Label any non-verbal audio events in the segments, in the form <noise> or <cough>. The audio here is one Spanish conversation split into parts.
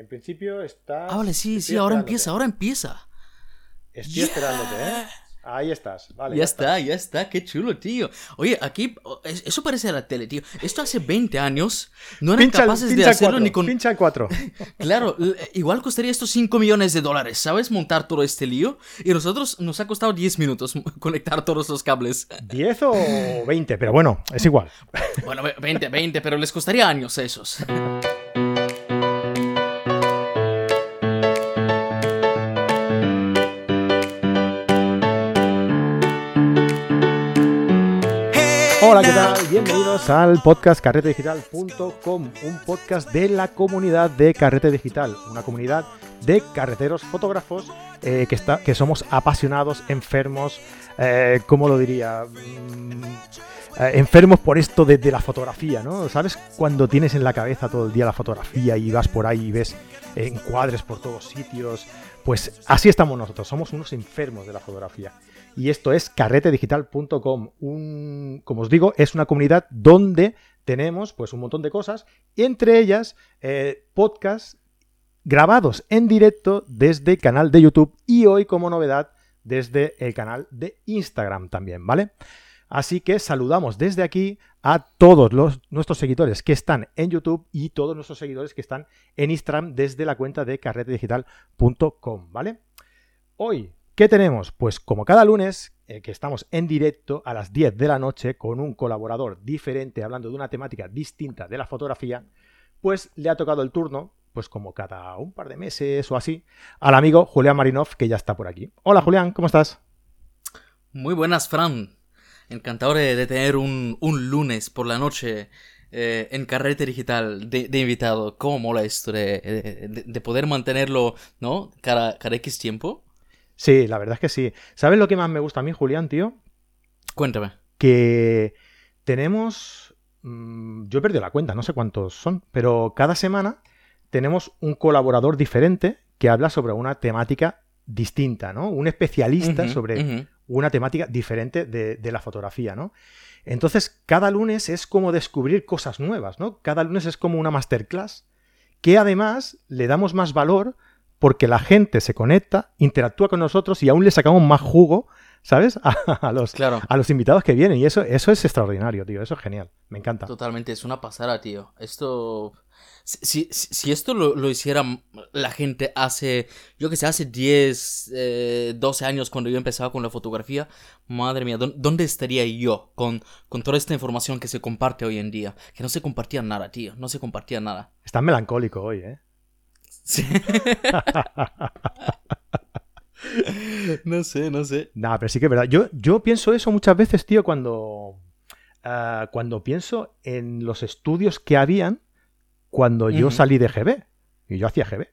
En principio está. Ah, vale, sí, sí, ahora empieza, ahora empieza. Estoy esperándote, ¿eh? Ahí estás, vale. Ya, está, ya está, qué chulo, tío. Oye, aquí, eso parece a la tele, tío. Esto hace 20 años no eran capaces de hacerlo ni con. Pincha 4. <laughs> claro, igual costaría estos 5 millones de dólares, ¿sabes? Montar todo este lío. Y nosotros nos ha costado 10 minutos <laughs> conectar todos los cables. 10 o 20, pero bueno, es igual. <laughs> bueno, 20, 20, pero les costaría años esos. Hola, ¿qué tal? Bienvenidos al podcast carretedigital.com, un podcast de la comunidad de Carrete Digital, una comunidad de carreteros fotógrafos eh, que, está, que somos apasionados, enfermos, eh, ¿cómo lo diría? Mm, eh, enfermos por esto de, de, la fotografía, ¿no? ¿Sabes? Cuando tienes en la cabeza todo el día la fotografía y vas por ahí y ves encuadres por todos sitios, pues así estamos nosotros, somos unos enfermos de la fotografía y esto es carretedigital.com. Como os digo, es una comunidad donde tenemos pues un montón de cosas, entre ellas eh, podcasts grabados en directo desde el canal de YouTube y hoy como novedad desde el canal de Instagram también, ¿vale? Así que saludamos desde aquí a todos los, nuestros seguidores que están en YouTube y todos nuestros seguidores que están en Instagram desde la cuenta de carretedigital.com, ¿vale? Hoy ¿Qué tenemos? Pues como cada lunes, eh, que estamos en directo a las 10 de la noche con un colaborador diferente hablando de una temática distinta de la fotografía, pues le ha tocado el turno, pues como cada un par de meses o así, al amigo Julián Marinov, que ya está por aquí. Hola Julián, ¿cómo estás? Muy buenas, Fran. Encantado de, tener un, lunes por la noche eh, en Carrete Digital de, invitado. ¿Cómo mola esto de, poder mantenerlo, ¿no? Cada, cada X tiempo. Sí, la verdad es que sí. ¿Sabes lo que más me gusta a mí, Julián, tío? Cuéntame. Que tenemos... Mm, yo he perdido la cuenta, no sé cuántos son, pero cada semana tenemos un colaborador diferente que habla sobre una temática distinta, ¿no? Un especialista sobre una temática diferente de, de, la fotografía, ¿no? Entonces, cada lunes es como descubrir cosas nuevas, ¿no? Cada lunes es como una masterclass que además le damos más valor porque la gente se conecta, interactúa con nosotros y aún le sacamos más jugo, ¿sabes? <laughs> A, los, a los invitados que vienen. Y eso, eso es extraordinario, tío. Eso es genial. Me encanta. Totalmente, es una pasada, tío. Esto. Si, si, esto lo, hiciera la gente hace, yo que sé, hace 10, 12 eh, años cuando yo empezaba con la fotografía, madre mía, ¿dónde estaría yo con, con toda esta información que se comparte hoy en día? Que no se compartía nada, tío, no se compartía nada. Estás melancólico hoy, ¿eh? <laughs> no sé, no sé. Nada, pero sí que es verdad. Yo, yo pienso eso muchas veces, tío, cuando, ah, cuando pienso en los estudios que habían cuando yo salí de GB. Y yo hacía GB.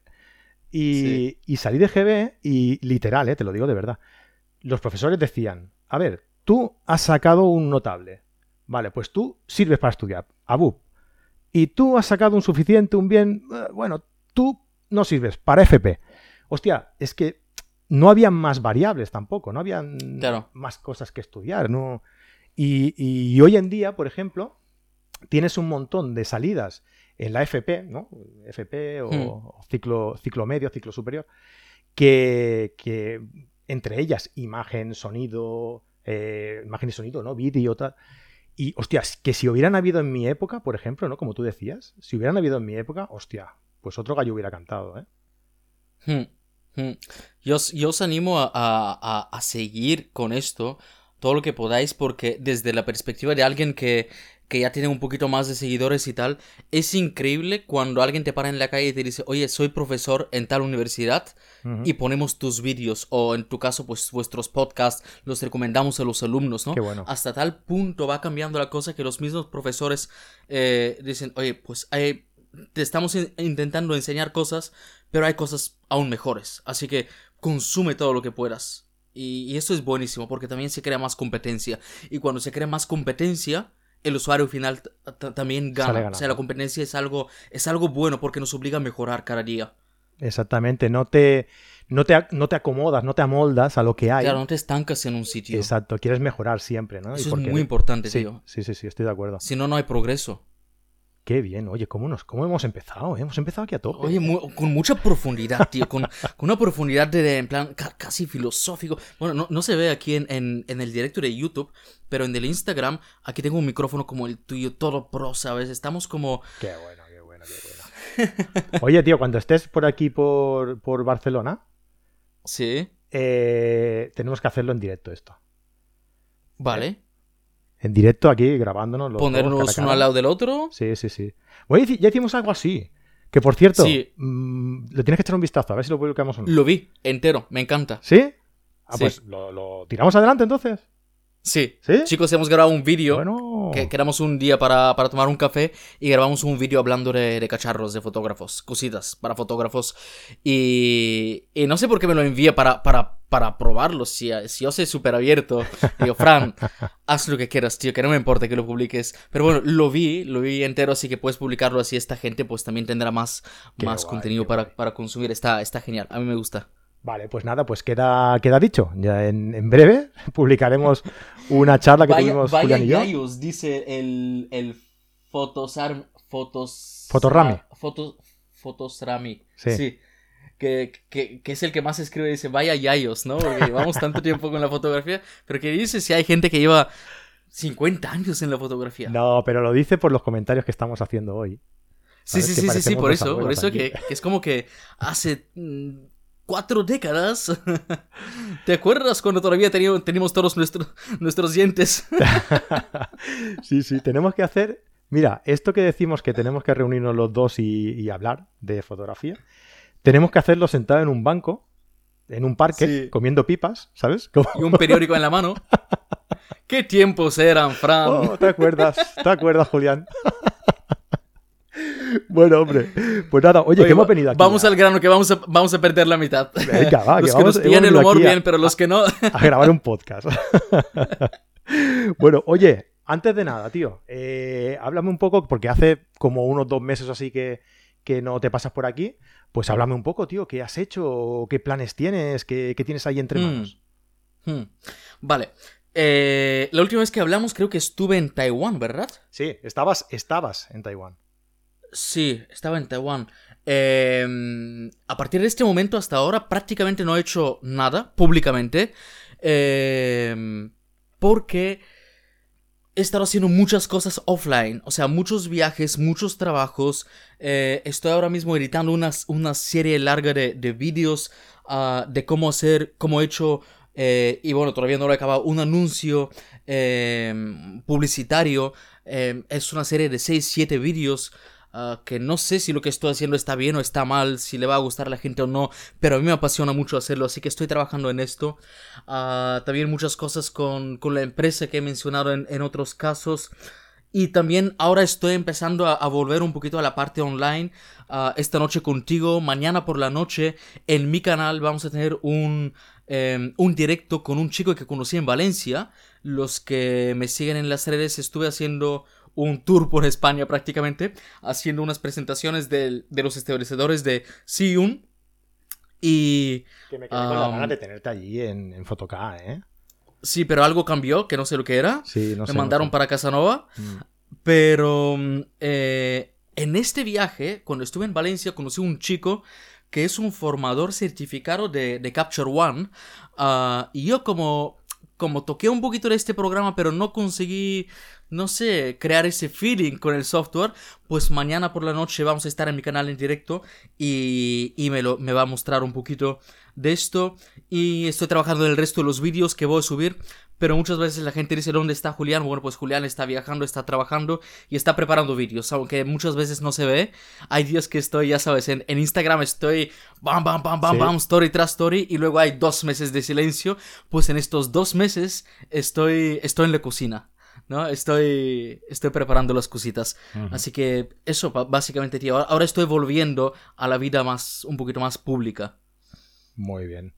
Y, y, salí de GB y literal, eh, te lo digo de verdad. Los profesores decían, a ver, tú has sacado un notable. Vale, pues tú sirves para estudiar. Abu. Y tú has sacado un suficiente, un bien. Eh, bueno, tú no sirves para FP. Hostia, es que no había más variables tampoco, no había más cosas que estudiar, ¿no? Y, hoy en día, por ejemplo, tienes un montón de salidas en la FP, ¿no? FP o, hmm. ciclo, ciclo medio, ciclo superior, que, entre ellas imagen, sonido, eh, imagen y sonido, ¿no? Vídeo, tal. Y, hostia, que si hubieran habido en mi época, por ejemplo, ¿no? Como tú decías, si hubieran habido en mi época, hostia, pues otro gallo hubiera cantado, ¿eh? Hmm, hmm. Yo, os animo a, seguir con esto todo lo que podáis porque desde la perspectiva de alguien que, ya tiene un poquito más de seguidores y tal, es increíble cuando alguien te para en la calle y te dice, oye, soy profesor en tal universidad y ponemos tus vídeos o en tu caso, pues vuestros podcasts los recomendamos a los alumnos, ¿no? bueno. Hasta tal punto va cambiando la cosa que los mismos profesores eh, dicen, oye, pues hay te estamos intentando enseñar cosas, pero hay cosas aún mejores. Así que consume todo lo que puedas. Y, eso es buenísimo porque también se crea más competencia. Y cuando se crea más competencia, el usuario final también gana. O sea, la competencia es algo, es algo bueno porque nos obliga a mejorar cada día. Exactamente, no te, no te, no te acomodas, no te amoldas a lo que hay. Claro, no te estancas en un sitio. Exacto, quieres mejorar siempre, ¿no? Eso es muy importante, sí, tío. Sí, sí, sí, estoy de acuerdo. Si no, no hay progreso. Qué bien, oye, ¿cómo, nos, cómo hemos empezado? eh? Hemos empezado aquí a tope. Oye, mu- con mucha profundidad, tío. Con, <laughs> con una profundidad de, en plan, ca- casi filosófico. Bueno, no, no se ve aquí en, en, en el directo de YouTube, pero en el Instagram, aquí tengo un micrófono como el tuyo, todo pro, ¿sabes? Estamos como... Qué bueno, qué bueno, qué bueno. <laughs> Oye, tío, cuando estés por aquí, por, por Barcelona, Sí, eh, tenemos que hacerlo en directo esto. vale. En directo aquí, grabándonos. los Ponernos uno al lado del otro. Sí, sí, sí. Bueno, ya hicimos algo así. Que por cierto, Sí. mm, le tienes que echar un vistazo, a ver si lo publicamos o no. Lo vi entero, me encanta. ¿Sí? Ah, Sí. pues lo, lo tiramos adelante entonces. Sí. ¿Sí? Chicos, hemos grabado un vídeo. Bueno. Que quedamos un día para, para tomar un café y grabamos un vídeo hablando de, de cacharros de fotógrafos, cositas para fotógrafos. Y, y no sé por qué me lo envía para, para, para probarlo. Si, si yo soy súper abierto, digo, Fran, haz lo que quieras, tío, que no me importa que lo publiques. Pero bueno, lo vi, lo vi entero, así que puedes publicarlo así. Esta gente pues también tendrá más, Qué más guay, contenido para, guay. para consumir. Está, está genial, a mí me gusta. Vale, pues nada, pues queda, queda dicho. Ya en, en breve <laughs> publicaremos una charla que tuvimos Julián y yo. gallos, dice el, el fotosar, fotos... Fotorami. ah, Fotos, fotosrami. Sí. Sí. Que, que, que es el que más escribe, dice, vaya yayos, ¿no? Porque llevamos <laughs> tanto tiempo con la fotografía. Pero que dice si hay gente que lleva 50 años en la fotografía. No, pero lo dice por los comentarios que estamos haciendo hoy. sí, sí, sí, sí, sí, por eso, por eso que es como que hace mm, cuatro décadas. <laughs> ¿Te acuerdas cuando todavía teníamos, teníamos todos nuestros, nuestros dientes? <laughs> <laughs> sí, sí, tenemos que hacer. Mira, esto que decimos que tenemos que reunirnos los dos y, y hablar de fotografía, tenemos que hacerlo sentado en un banco, en un parque, Sí. comiendo pipas, ¿sabes? Como- y un periódico en la mano. ¿Qué tiempos eran, Fran? Oh, ¿Te acuerdas? ¿Te acuerdas, Julián? <laughs> bueno, hombre. Pues nada, oye, Oye, que hemos venido aquí. Vamos ya al grano, que vamos a, vamos a perder la mitad. Venga, va, <laughs> que los que vamos- nos hemos el humor a- bien, pero los que no... <laughs> a grabar un podcast. bueno, oye, antes de nada, tío, eh, háblame un poco, porque hace como unos dos meses así que, que no te pasas por aquí. Pues háblame un poco, tío, ¿qué has hecho? ¿Qué planes tienes? ¿Qué, qué tienes ahí entre Mm. manos? Hmm. Vale. Eh, la última vez que hablamos creo que estuve en Taiwán, ¿verdad? Sí, estabas, estabas en Taiwán. Sí, estaba en Taiwán. Eh, a partir de este momento hasta ahora prácticamente no he hecho nada públicamente. eh, porque he estado haciendo muchas cosas offline. O sea, muchos viajes, muchos trabajos. eh, estoy ahora mismo editando una, serie larga de, de vídeos ah, de cómo hacer, cómo he hecho... eh, y bueno, todavía no lo he acabado. Un anuncio eh, publicitario. es una serie de 6-7 vídeos. Ah, que no sé si lo que estoy haciendo está bien o está mal, si le va a gustar a la gente o no, pero a mí me apasiona mucho hacerlo, así que estoy trabajando en esto. Ah, también muchas cosas con, con la empresa que he mencionado en, en otros casos. Y también ahora estoy empezando a, volver un poquito a la parte online. Ah, esta noche contigo, mañana por la noche, en mi canal vamos a tener un, em, un directo con un chico que conocí en Valencia. Los que me siguen en las redes estuve haciendo un tour por España prácticamente, haciendo unas presentaciones del- de los estabilizadores de Siun. Y Que me quedé con las Um, ganas de tenerte allí en, en ¿eh? sí, pero algo cambió, que no sé lo que era. Sí, no me sé. no mandaron sé. para Casanova. Mm. Pero mm, eh, en este viaje, cuando estuve en Valencia, conocí un chico que es un formador certificado de, de Capture One. ah, y yo como, como toqué un poquito de este programa, pero no conseguí, no sé, crear ese feeling con el software, pues mañana por la noche vamos a estar en mi canal en directo y, y me, lo, me va a mostrar un poquito de esto. Y estoy trabajando en el resto de los vídeos que voy a subir. Pero muchas veces la gente dice, ¿dónde está Julián? Bueno, pues Julián está viajando, está trabajando y está preparando vídeos, aunque muchas veces no se ve. Hay días que estoy, ya sabes, en, en Instagram estoy bam, bam, bam, bam, Sí. bam, story tras story y luego hay dos meses de silencio. Pues en estos dos meses estoy, estoy en la cocina. ¿No? Estoy, estoy preparando las cositas. Así que eso, básicamente, tío. Ahora- estoy volviendo a la vida más, un poquito más pública. Muy bien.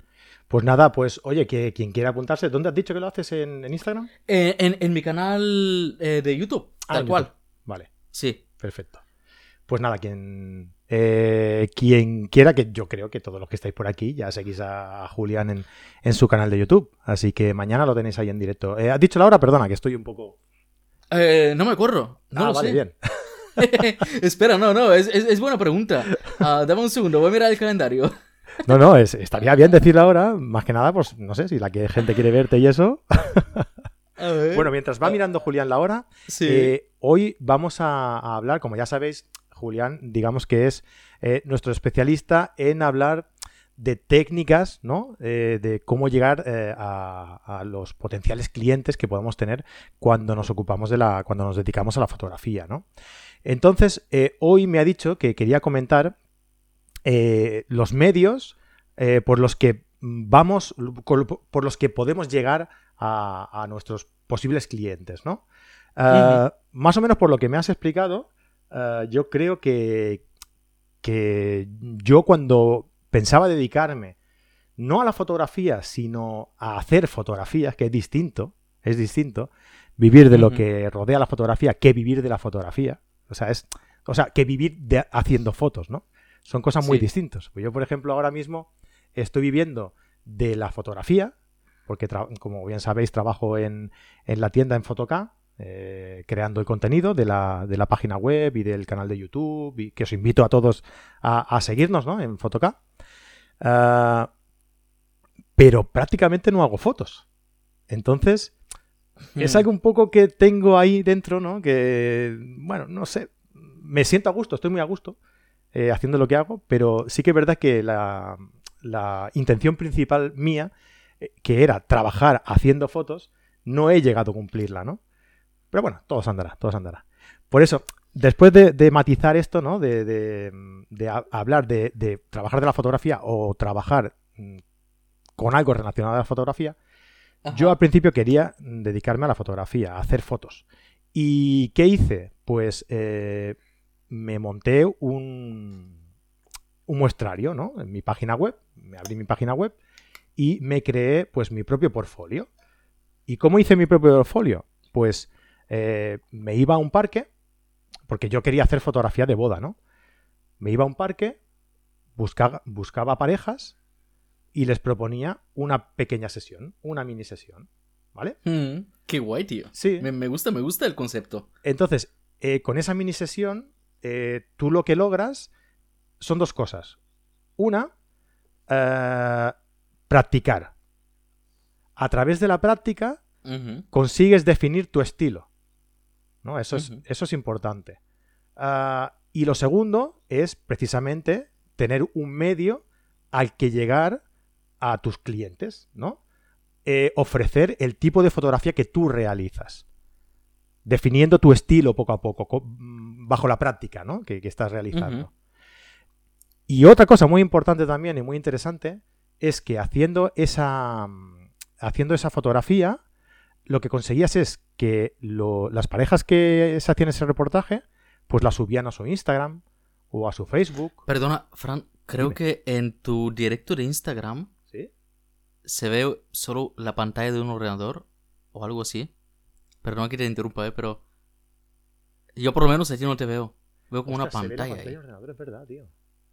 Pues nada, pues oye, que quien quiera apuntarse, ¿dónde has dicho que lo haces en, en Instagram? Eh, en, en mi canal eh, de YouTube, Ah, tal cual. YouTube. Vale, Sí. perfecto. Pues nada, quien, eh, quien quiera, que yo creo que todos los que estáis por aquí ya seguís a Julián en, en su canal de YouTube. Así que mañana lo tenéis ahí en directo. Eh, ¿Has dicho la hora? Perdona, que estoy un poco... Eh, no me acuerdo. No ah, lo vale, sé. bien. <laughs> Espera, no, no, es, es, es buena pregunta. Ah, dame un segundo, voy a mirar el calendario. <laughs> No, no, es- estaría bien decirlo ahora, más que nada, pues no sé, si la que gente quiere verte y eso. Bueno, mientras va mirando Julián la hora, sí. eh, hoy vamos a, a hablar, como ya sabéis, Julián, digamos que es eh, nuestro especialista en hablar de técnicas, ¿no? Eh, de cómo llegar eh, a, a los potenciales clientes que podemos tener cuando nos ocupamos de la, cuando nos dedicamos a la fotografía, ¿no? Entonces, eh, hoy me ha dicho que quería comentar los medios por los que vamos, por los que podemos llegar a, a nuestros posibles clientes, ¿no? Uh, Más o menos por lo que me has explicado, uh, yo creo que, que yo cuando pensaba dedicarme no a la fotografía, sino a hacer fotografías, que es distinto, es distinto, vivir de lo que rodea la fotografía que vivir de la fotografía. O sea, es, o sea, que vivir de, haciendo fotos, ¿no? Son cosas muy sí. distintas. Pues yo, por ejemplo, ahora mismo estoy viviendo de la fotografía, porque como bien sabéis, trabajo en, en la tienda en Fotoca, eh, creando el contenido de la, de la, página web y del canal de YouTube, y que os invito a todos a, a seguirnos ¿no? en Fotoca. Uh, pero prácticamente no hago fotos. Entonces, hmm. es algo un poco que tengo ahí dentro, ¿no? Que, bueno, no sé, me siento a gusto, estoy muy a gusto eh, haciendo lo que hago, pero sí que es verdad que la, la intención principal mía, eh, que era trabajar haciendo fotos, no he llegado a cumplirla, ¿no? Pero bueno, todo se andará, todo se andará. Por eso, después de, de matizar esto, ¿no? De, de, de a, hablar de, trabajar de la fotografía o trabajar mm, con algo relacionado a la fotografía, Ajá. yo al principio quería dedicarme a la fotografía, a hacer fotos. ¿Y qué hice? Pues eh, me monté un, un muestrario, ¿no? En mi página web, me abrí mi página web y me creé pues mi propio portfolio. ¿Y cómo hice mi propio portfolio? Pues eh, me iba a un parque, porque yo quería hacer fotografía de boda, ¿no? Me iba a un parque, buscaba, buscaba parejas y les proponía una pequeña sesión, una mini sesión, ¿vale? Mm, qué guay, tío. Sí. Me, me, gusta, me gusta el concepto. Entonces, eh, con esa mini sesión, eh, tú lo que logras son dos cosas. Una, eh, practicar. A través de la práctica Uh -huh. consigues definir tu estilo. ¿No? Eso, es, Uh -huh. eso es importante. Uh, y lo segundo es precisamente tener un medio al que llegar a tus clientes, ¿no? Eh, ofrecer el tipo de fotografía que tú realizas. Definiendo tu estilo poco a poco, bajo la práctica ¿no? que, que, estás realizando. Uh -huh. Y otra cosa muy importante también y muy interesante es que haciendo esa, haciendo esa fotografía, lo que conseguías es que lo, las parejas que se hacían ese reportaje, pues la subían a su Instagram o a su Facebook. Perdona, Fran, creo Dime. que en tu directo de Instagram ¿Sí? se ve solo la pantalla de un ordenador o algo así. Perdona que te interrumpa, ¿eh? pero yo por lo menos aquí no te veo. Veo como Ostras, una pantalla. Se ve la pantalla ahí. ordenador, es verdad, tío.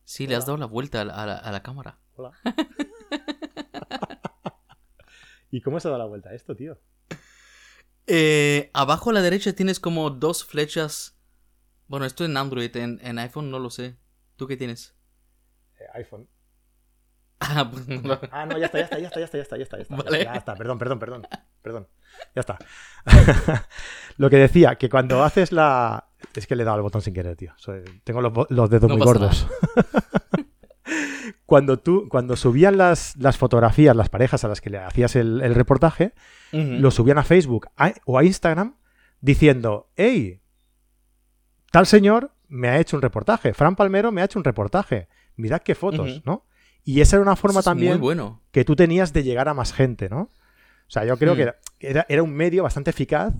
Sí, Hola. le has dado la vuelta a la, a la, a la cámara. Hola. <laughs> ¿Y cómo se da la vuelta a esto, tío? Eh, abajo a la derecha tienes como dos flechas. Bueno, esto en Android, en, en iPhone no lo sé. ¿Tú qué tienes? Eh, iPhone. <laughs> Ah, pues, no. Ah, no, ya está, ya está, ya está, ya está, ya está, ya está. Ya está, Vale. ya está. perdón, perdón, perdón. Perdón. Ya está. <laughs> Lo que decía, que cuando haces la. Es que le he dado al botón sin querer, tío. Soy- Tengo los, dedos No muy gordos. <laughs> cuando tú, cuando subían las, las fotografías, las parejas a las que le hacías el, el reportaje, lo subían a Facebook a- o a Instagram diciendo, hey, tal señor me ha hecho un reportaje, Fran Palmero me ha hecho un reportaje, mirad qué fotos. ¿no? Y esa era una forma es también bueno. que tú tenías de llegar a más gente, ¿no? O sea, yo creo que era, era, era un medio bastante eficaz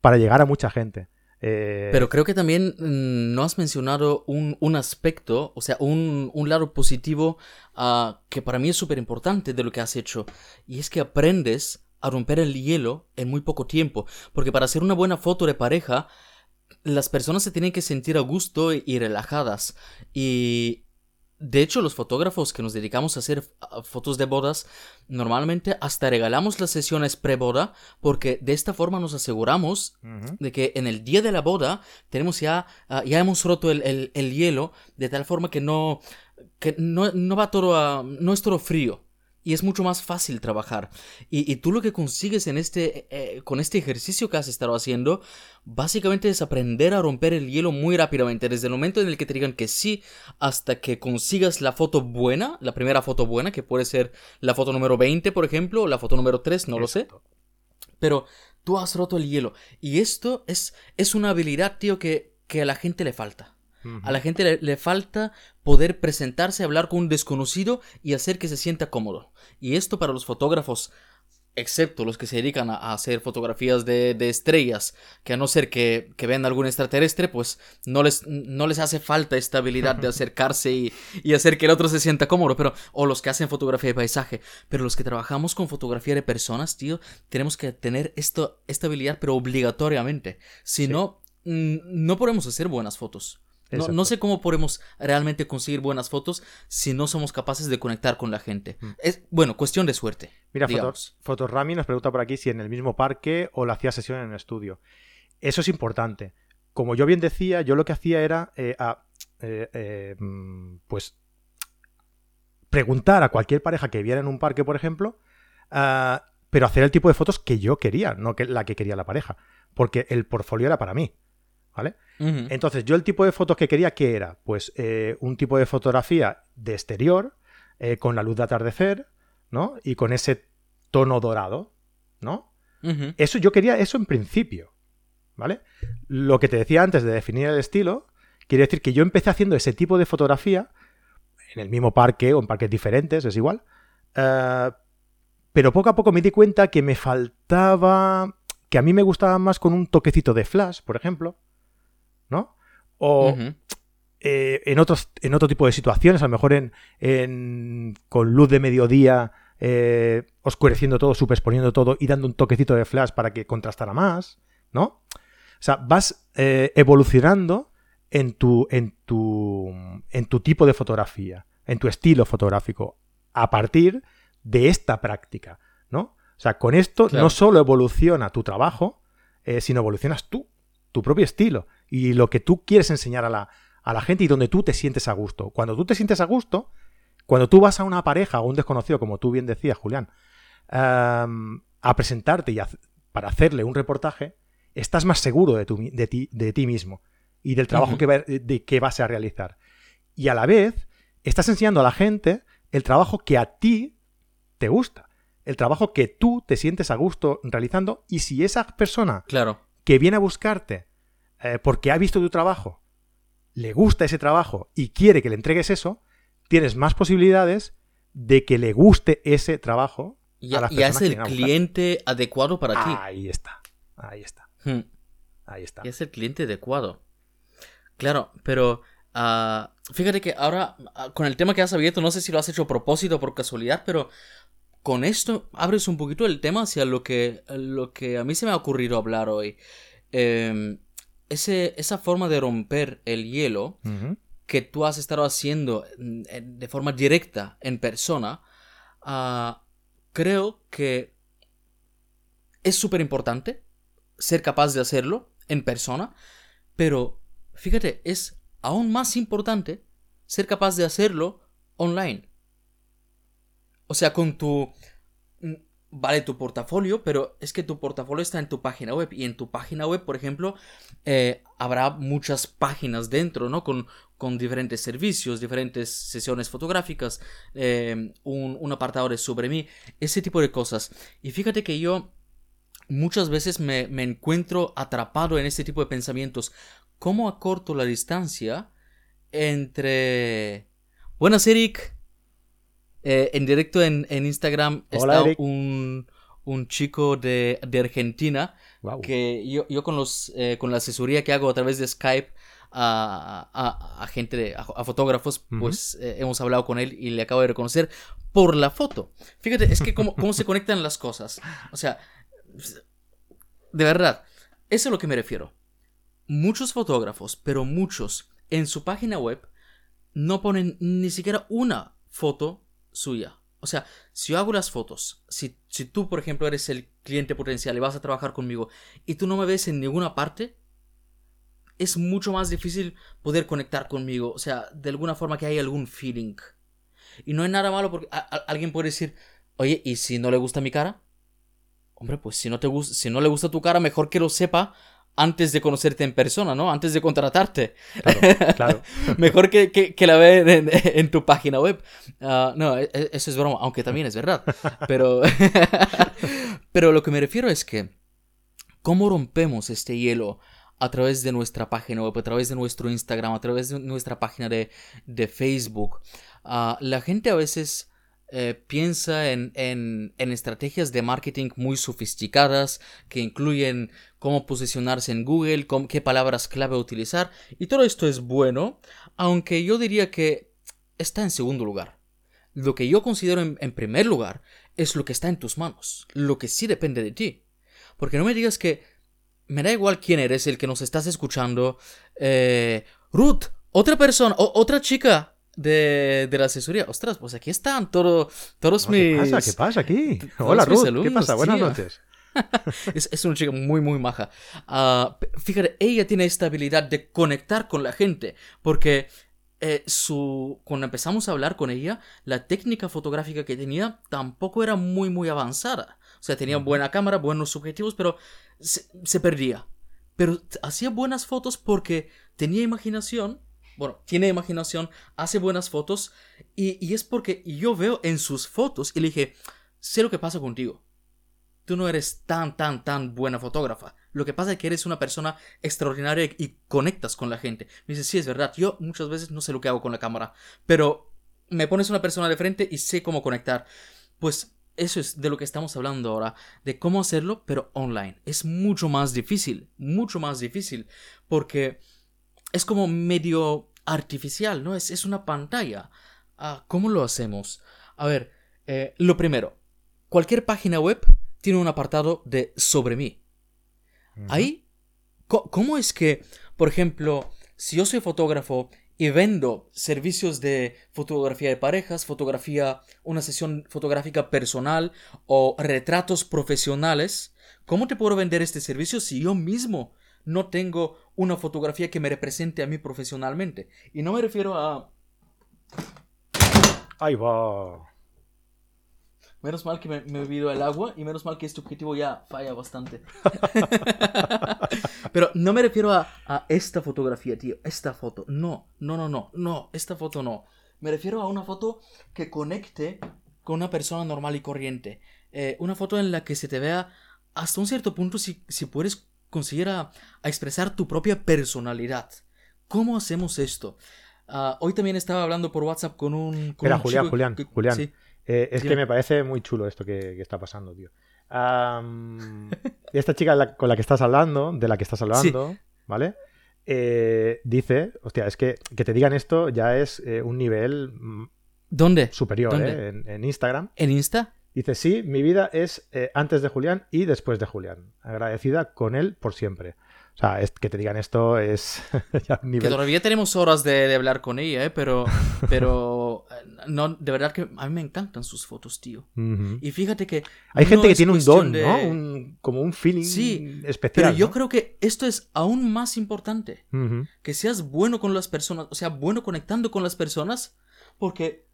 para llegar a mucha gente. Eh, Pero creo que también mm, no has mencionado un, un aspecto, o sea, un, un lado positivo ah, que para mí es súper importante de lo que has hecho. Y es que aprendes a romper el hielo en muy poco tiempo. Porque para hacer una buena foto de pareja, las personas se tienen que sentir a gusto y, y relajadas. Y de hecho, los fotógrafos que nos dedicamos a hacer fotos de bodas, normalmente hasta regalamos las sesiones pre-boda, porque de esta forma nos aseguramos de que en el día de la boda tenemos ya, ah, ya hemos roto el, hielo, de tal forma que no, que no, no va todo a, no es todo frío y es mucho más fácil trabajar. Y, tú lo que consigues en este, eh, con este ejercicio que has estado haciendo, básicamente es aprender a romper el hielo muy rápidamente, desde el momento en el que te digan que sí, hasta que consigas la foto buena, la primera foto buena, que puede ser la foto número 20, por ejemplo, o la foto número 3, no lo sé. Pero tú has roto el hielo. Y esto es, es una habilidad, tío, que, que a la gente le falta. A la gente le, falta poder presentarse, hablar con un desconocido y hacer que se sienta cómodo. Y esto para los fotógrafos, excepto los que se dedican a, hacer fotografías de, estrellas, que a no ser que, vean algún extraterrestre, pues no les, no les hace falta esta habilidad de <laughs> acercarse y, hacer que el otro se sienta cómodo, pero, o los que hacen fotografía de paisaje, pero los que trabajamos con fotografía de personas, tío, tenemos que tener esto, esta habilidad, pero obligatoriamente. Si no, no podemos hacer buenas fotos. No, sé cómo podemos realmente conseguir buenas fotos si no somos capaces de conectar con la gente. Mm. Es, bueno, cuestión de suerte. Mira, Fotorami nos pregunta por aquí si en el mismo parque o la hacía sesión en el estudio. Eso es importante. Como yo bien decía, yo lo que hacía era eh, eh, eh, mm, pues preguntar a cualquier pareja que viera en un parque, por ejemplo, ah, pero hacer el tipo de fotos que yo quería, no que la que quería la pareja, porque el portfolio era para mí. ¿Vale? Entonces, yo el tipo de fotos que quería, ¿qué era? Pues eh, un tipo de fotografía de exterior, eh, con la luz de atardecer, ¿no? Y con ese tono dorado, ¿no? Eso yo quería eso en principio, ¿vale? Lo que te decía antes de definir el estilo, quiere decir que yo empecé haciendo ese tipo de fotografía en el mismo parque o en parques diferentes, es igual. Eh, pero poco a poco me di cuenta que me faltaba, que a mí me gustaba más con un toquecito de flash, por ejemplo, ¿no? O eh, en, otros, en otro tipo de situaciones, a lo mejor en, con luz de mediodía, eh, oscureciendo todo, superponiendo todo y dando un toquecito de flash para que contrastara más, ¿no? O sea, vas eh, evolucionando en tu, en, tu, en tu tipo de fotografía, en tu estilo fotográfico, a partir de esta práctica, ¿no? O sea, con esto no solo evoluciona tu trabajo, sino evolucionas tú, tu propio estilo y lo que tú quieres enseñar a la, a la gente y donde tú te sientes a gusto. Cuando tú te sientes a gusto, cuando tú vas a una pareja o un desconocido, como tú bien decías, Julián, a presentarte y para hacerle un reportaje, estás más seguro de, tu, de, ti, de ti mismo y del trabajo que, de, que vas a realizar. Y a la vez, estás enseñando a la gente el trabajo que a ti te gusta, el trabajo que tú te sientes a gusto realizando y si esa persona claro. que viene a buscarte eh, porque ha visto tu trabajo, le gusta ese trabajo y quiere que le entregues eso, tienes más posibilidades de que le guste ese trabajo y, a las y es el cliente adecuado para ti. Ahí está, ahí está. Hmm. Ahí está. Y es el cliente adecuado. Claro, pero ah, fíjate que ahora, ah, con el tema que has abierto, no sé si lo has hecho a propósito o por casualidad, pero con esto abres un poquito el tema hacia lo que, lo que a mí se me ha ocurrido hablar hoy. Eh, esa forma de romper el hielo que tú has estado haciendo de forma directa en persona, ah, creo que es súper importante ser capaz de hacerlo en persona, pero fíjate, es aún más importante ser capaz de hacerlo online. O sea, con tu vale tu portafolio, pero es que tu portafolio está en tu página web y en tu página web, por ejemplo, eh, habrá muchas páginas dentro, ¿no? Con, con diferentes servicios, diferentes sesiones fotográficas, eh, un, apartado sobre mí, ese tipo de cosas. Y fíjate que yo muchas veces me, me encuentro atrapado en este tipo de pensamientos. ¿Cómo acorto la distancia entre... Buenas, Eric. Eh, en directo en, Instagram está un, chico de, Argentina que yo, con, los, eh, con la asesoría que hago a través de Skype a, gente, a, fotógrafos, pues eh, hemos hablado con él y le acabo de reconocer por la foto. Fíjate, es que cómo, <laughs> cómo se conectan las cosas. O sea, de verdad, eso es a lo que me refiero. Muchos fotógrafos, pero muchos, en su página web no ponen ni siquiera una foto suya. O sea, si yo hago las fotos, si, si tú, por ejemplo, eres el cliente potencial y vas a trabajar conmigo y tú no me ves en ninguna parte, es mucho más difícil poder conectar conmigo. O sea, de alguna forma que hay algún feeling. Y no es nada malo porque alguien puede decir, oye, ¿y si no le gusta mi cara? Hombre, pues si no, te si no le gusta tu cara, mejor que lo sepa antes de conocerte en persona, ¿no? Antes de contratarte. Claro, claro. <laughs> Mejor que, que, la ve en, tu página web. Ah, no, e, e, eso es broma, aunque también es verdad. Pero, <laughs> pero lo que me refiero es que, ¿cómo rompemos este hielo a través de nuestra página web, a través de nuestro Instagram, a través de nuestra página de, de Facebook? Ah, la gente a veces eh, piensa en, en, en, estrategias de marketing muy sofisticadas que incluyen cómo posicionarse en Google, qué palabras clave utilizar, y todo esto es bueno, aunque yo diría que está en segundo lugar. Lo que yo considero en, primer lugar es lo que está en tus manos, lo que sí depende de ti. Porque no me digas que me da igual quién eres el que nos estás escuchando. Eh, Ruth, otra persona, otra chica de, de, la asesoría. Ostras, pues aquí están todo, todos mis. ¿Qué pasa? ¿Qué pasa aquí? Hola, Ruth. ¿Qué pasa? Buenas noches. <laughs> es, es, una chica muy, muy maja. Uh, fíjate, ella tiene esta habilidad de conectar con la gente. Porque eh, su, cuando empezamos a hablar con ella, la técnica fotográfica que tenía tampoco era muy, muy avanzada. O sea, tenía buena cámara, buenos objetivos, pero se, se perdía. Pero hacía buenas fotos porque tenía imaginación bueno, tiene imaginación, hace buenas fotos y, es porque yo veo en sus fotos y le dije, sé lo que pasa contigo. Tú no eres tan, tan, tan buena fotógrafa. Lo que pasa es que eres una persona extraordinaria y conectas con la gente. Me dice, sí, es verdad. Yo muchas veces no sé lo que hago con la cámara, pero me pones una persona de frente y sé cómo conectar. Pues eso es de lo que estamos hablando ahora, de cómo hacerlo, pero online. Es mucho más difícil, mucho más difícil, porque es como medio artificial, ¿no? Es, es una pantalla. Ah, ¿Cómo lo hacemos? A ver, eh, lo primero, cualquier página web tiene un apartado de sobre mí. Ahí, ¿cómo es que, por ejemplo, si yo soy fotógrafo y vendo servicios de fotografía de parejas, fotografía, una sesión fotográfica personal o retratos profesionales, ¿cómo te puedo vender este servicio si yo mismo no tengo una fotografía que me represente a mí profesionalmente. Y no me refiero a... Ahí va. Menos mal que me, me, he bebido el agua y menos mal que este objetivo ya falla bastante. <laughs> Pero no me refiero a, a, esta fotografía, tío. Esta foto. No, no, no, no. No, esta foto no. Me refiero a una foto que conecte con una persona normal y corriente. Eh, una foto en la que se te vea hasta un cierto punto si, si puedes conseguir a, expresar tu propia personalidad. ¿Cómo hacemos esto? Ah, hoy también estaba hablando por WhatsApp con un... Con Julián, Julián, Julián. Eh, es que me parece muy chulo esto que, está pasando, tío. esta chica con la que estás hablando, de la que estás hablando, ¿vale? Eh, dice, hostia, es que que te digan esto ya es eh, un nivel mm, ¿Dónde? superior, ¿eh? En, en, Instagram. ¿En Insta? Dice, sí, mi vida es eh, antes de Julián y después de Julián. Agradecida con él por siempre. O sea, es, que te digan esto es <laughs> ya un nivel... Que todavía tenemos horas de, hablar con ella, ¿eh? Pero, <laughs> pero eh, no, de verdad que a mí me encantan sus fotos, tío. Y fíjate que... Hay gente que tiene un don, ¿no? como un feeling sí, especial. Pero yo creo que esto es aún más importante. Que seas bueno con las personas, o sea, bueno conectando con las personas, porque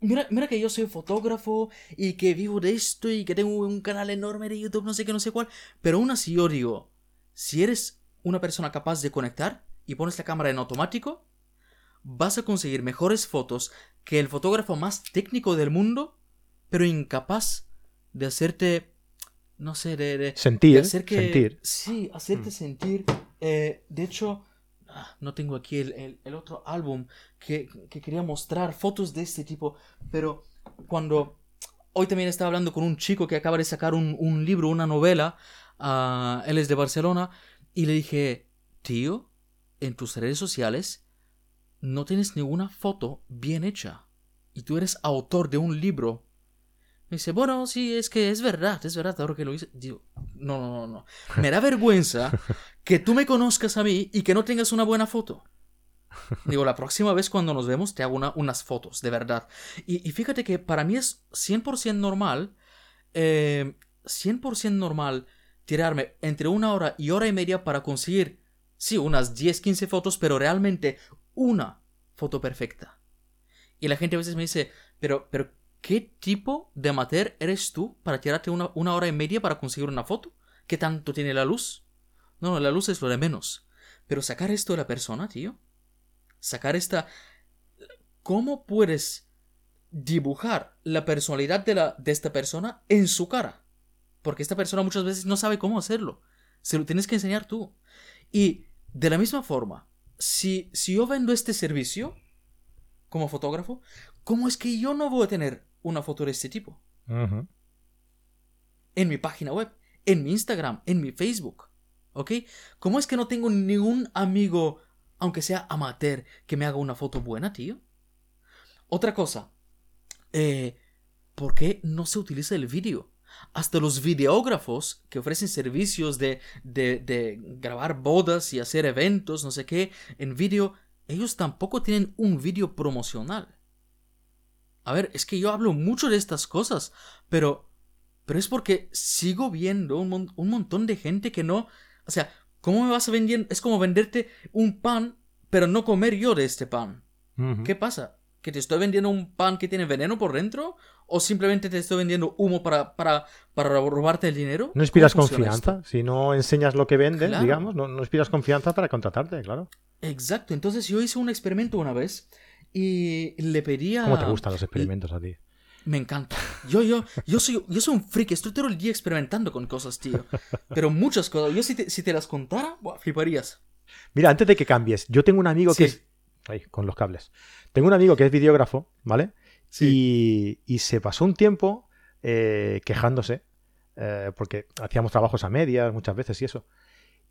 Mira, mira que yo soy fotógrafo y que vivo de esto y que tengo un canal enorme de YouTube, no sé qué, no sé cuál. Pero aún así yo digo, si eres una persona capaz de conectar y pones la cámara en automático, vas a conseguir mejores fotos que el fotógrafo más técnico del mundo, pero incapaz de hacerte, no sé, de... sentir, sentir. Sí, hacerte mm. sentir. Eh, de hecho, no tengo aquí el, otro álbum que, quería mostrar fotos de este tipo, pero cuando hoy también estaba hablando con un chico que acaba de sacar un, libro, una novela, uh, él es de Barcelona, y le dije, tío, en tus redes sociales no tienes ninguna foto bien hecha, y tú eres autor de un libro me dice, bueno, sí, es que es verdad, es verdad, ahora que lo hice. Digo, no, no, no, no. Me da vergüenza que tú me conozcas a mí y que no tengas una buena foto. Digo, la próxima vez cuando nos vemos te hago unas fotos, de verdad. Y, fíjate que para mí es 100% normal, 100% eh, normal tirarme entre una hora y hora y media para conseguir, sí, unas 10, 15 fotos, pero realmente una foto perfecta. Y la gente a veces me dice, pero, pero, ¿qué tipo de amateur eres tú para tirarte una, una hora y media para conseguir una foto? ¿Qué tanto tiene la luz? No, no, la luz es lo de menos. Pero sacar esto de la persona, tío. Sacar esta... ¿Cómo puedes dibujar la personalidad de, la, de esta persona en su cara? Porque esta persona muchas veces no sabe cómo hacerlo. Se lo tienes que enseñar tú. Y de la misma forma, si, si yo vendo este servicio como fotógrafo, ¿cómo es que yo no voy a tener una foto de este tipo? En mi página web, en mi Instagram, en mi Facebook. ¿Ok? ¿Cómo es que no tengo ningún amigo, aunque sea amateur, que me haga una foto buena, tío? Otra cosa. Eh, ¿Por qué no se utiliza el vídeo? Hasta los videógrafos que ofrecen servicios de, de, de grabar bodas y hacer eventos, no sé qué, en vídeo, ellos tampoco tienen un vídeo promocional. A ver, es que yo hablo mucho de estas cosas, pero, pero es porque sigo viendo un, un montón de gente que no, o sea, ¿cómo me vas a vender? Es como venderte un pan, pero no comer yo de este pan. ¿Qué pasa? ¿Que te estoy vendiendo un pan que tiene veneno por dentro? ¿O simplemente te estoy vendiendo humo para, para, para robarte el dinero? No inspiras confianza. Si no enseñas lo que vendes, digamos, no, no inspiras confianza para contratarte, claro. Exacto. Entonces yo hice un experimento una vez y le pedía... ¿Cómo te gustan los experimentos a ti? Me encanta. Yo, yo, yo soy, yo soy un freak, estoy todo el día experimentando con cosas, tío. Pero muchas cosas. Yo si te, si te las contara, fliparías. Mira, antes de que cambies, yo tengo un amigo que es. Ay, con los cables. Tengo un amigo que es videógrafo, ¿vale? Sí. Y, se pasó un tiempo eh, quejándose, eh, porque hacíamos trabajos a medias muchas veces y eso.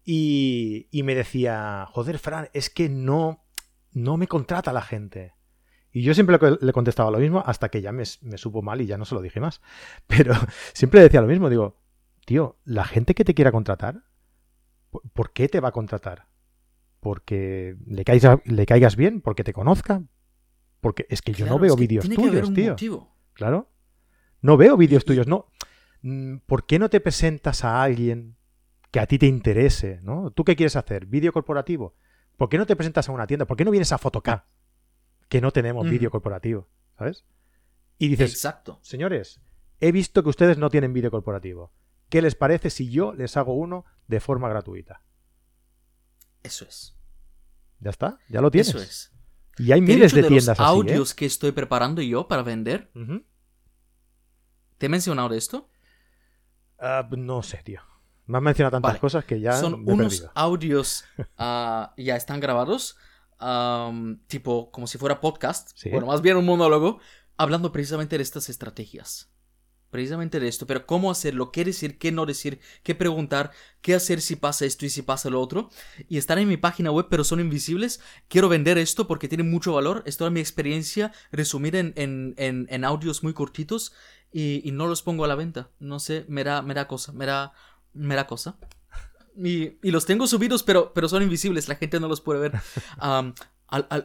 Y, y me decía, joder, Fran, es que no, no me contrata la gente. Y yo siempre le contestaba lo mismo hasta que ya me, supo mal y ya no se lo dije más. <laughs> Pero siempre decía lo mismo, digo, tío, la gente que te quiera contratar, ¿por qué te va a contratar? ¿Porque le caigas, le caigas bien? ¿Porque te conozca? Porque es que yo no veo vídeos tuyos, tío. Claro. No veo vídeos tuyos, no. Mm, ¿Por qué no te presentas a alguien que a ti te interese? ¿no? ¿Tú qué quieres hacer? ¿Vídeo corporativo? ¿Por qué no te presentas a una tienda? ¿Por qué no vienes a Photocap? Que no tenemos vídeo corporativo, ¿sabes? Y dices, Exacto. señores, he visto que ustedes no tienen vídeo corporativo. ¿Qué les parece si yo les hago uno de forma gratuita? Eso es. Ya está, ya lo tienes. Eso es. Y hay miles de, tiendas los audios que estoy preparando yo para vender. ¿Te he mencionado esto? Ah, no sé, tío. Me has mencionado tantas cosas que ya. Son unos audios uh, ya están grabados tipo como si fuera podcast, bueno, más bien un monólogo, hablando precisamente de estas estrategias. Precisamente de esto, pero cómo hacerlo, qué decir, qué no decir, qué preguntar, qué hacer si pasa esto y si pasa lo otro. Y están en mi página web, pero son invisibles. Quiero vender esto porque tiene mucho valor. Es toda mi experiencia resumida en, en, en, audios muy cortitos y, no los pongo a la venta. No sé, me da, me da cosa, me da, me da cosa. Y, los tengo subidos, pero, pero son invisibles, la gente no los puede ver. <laughs> a,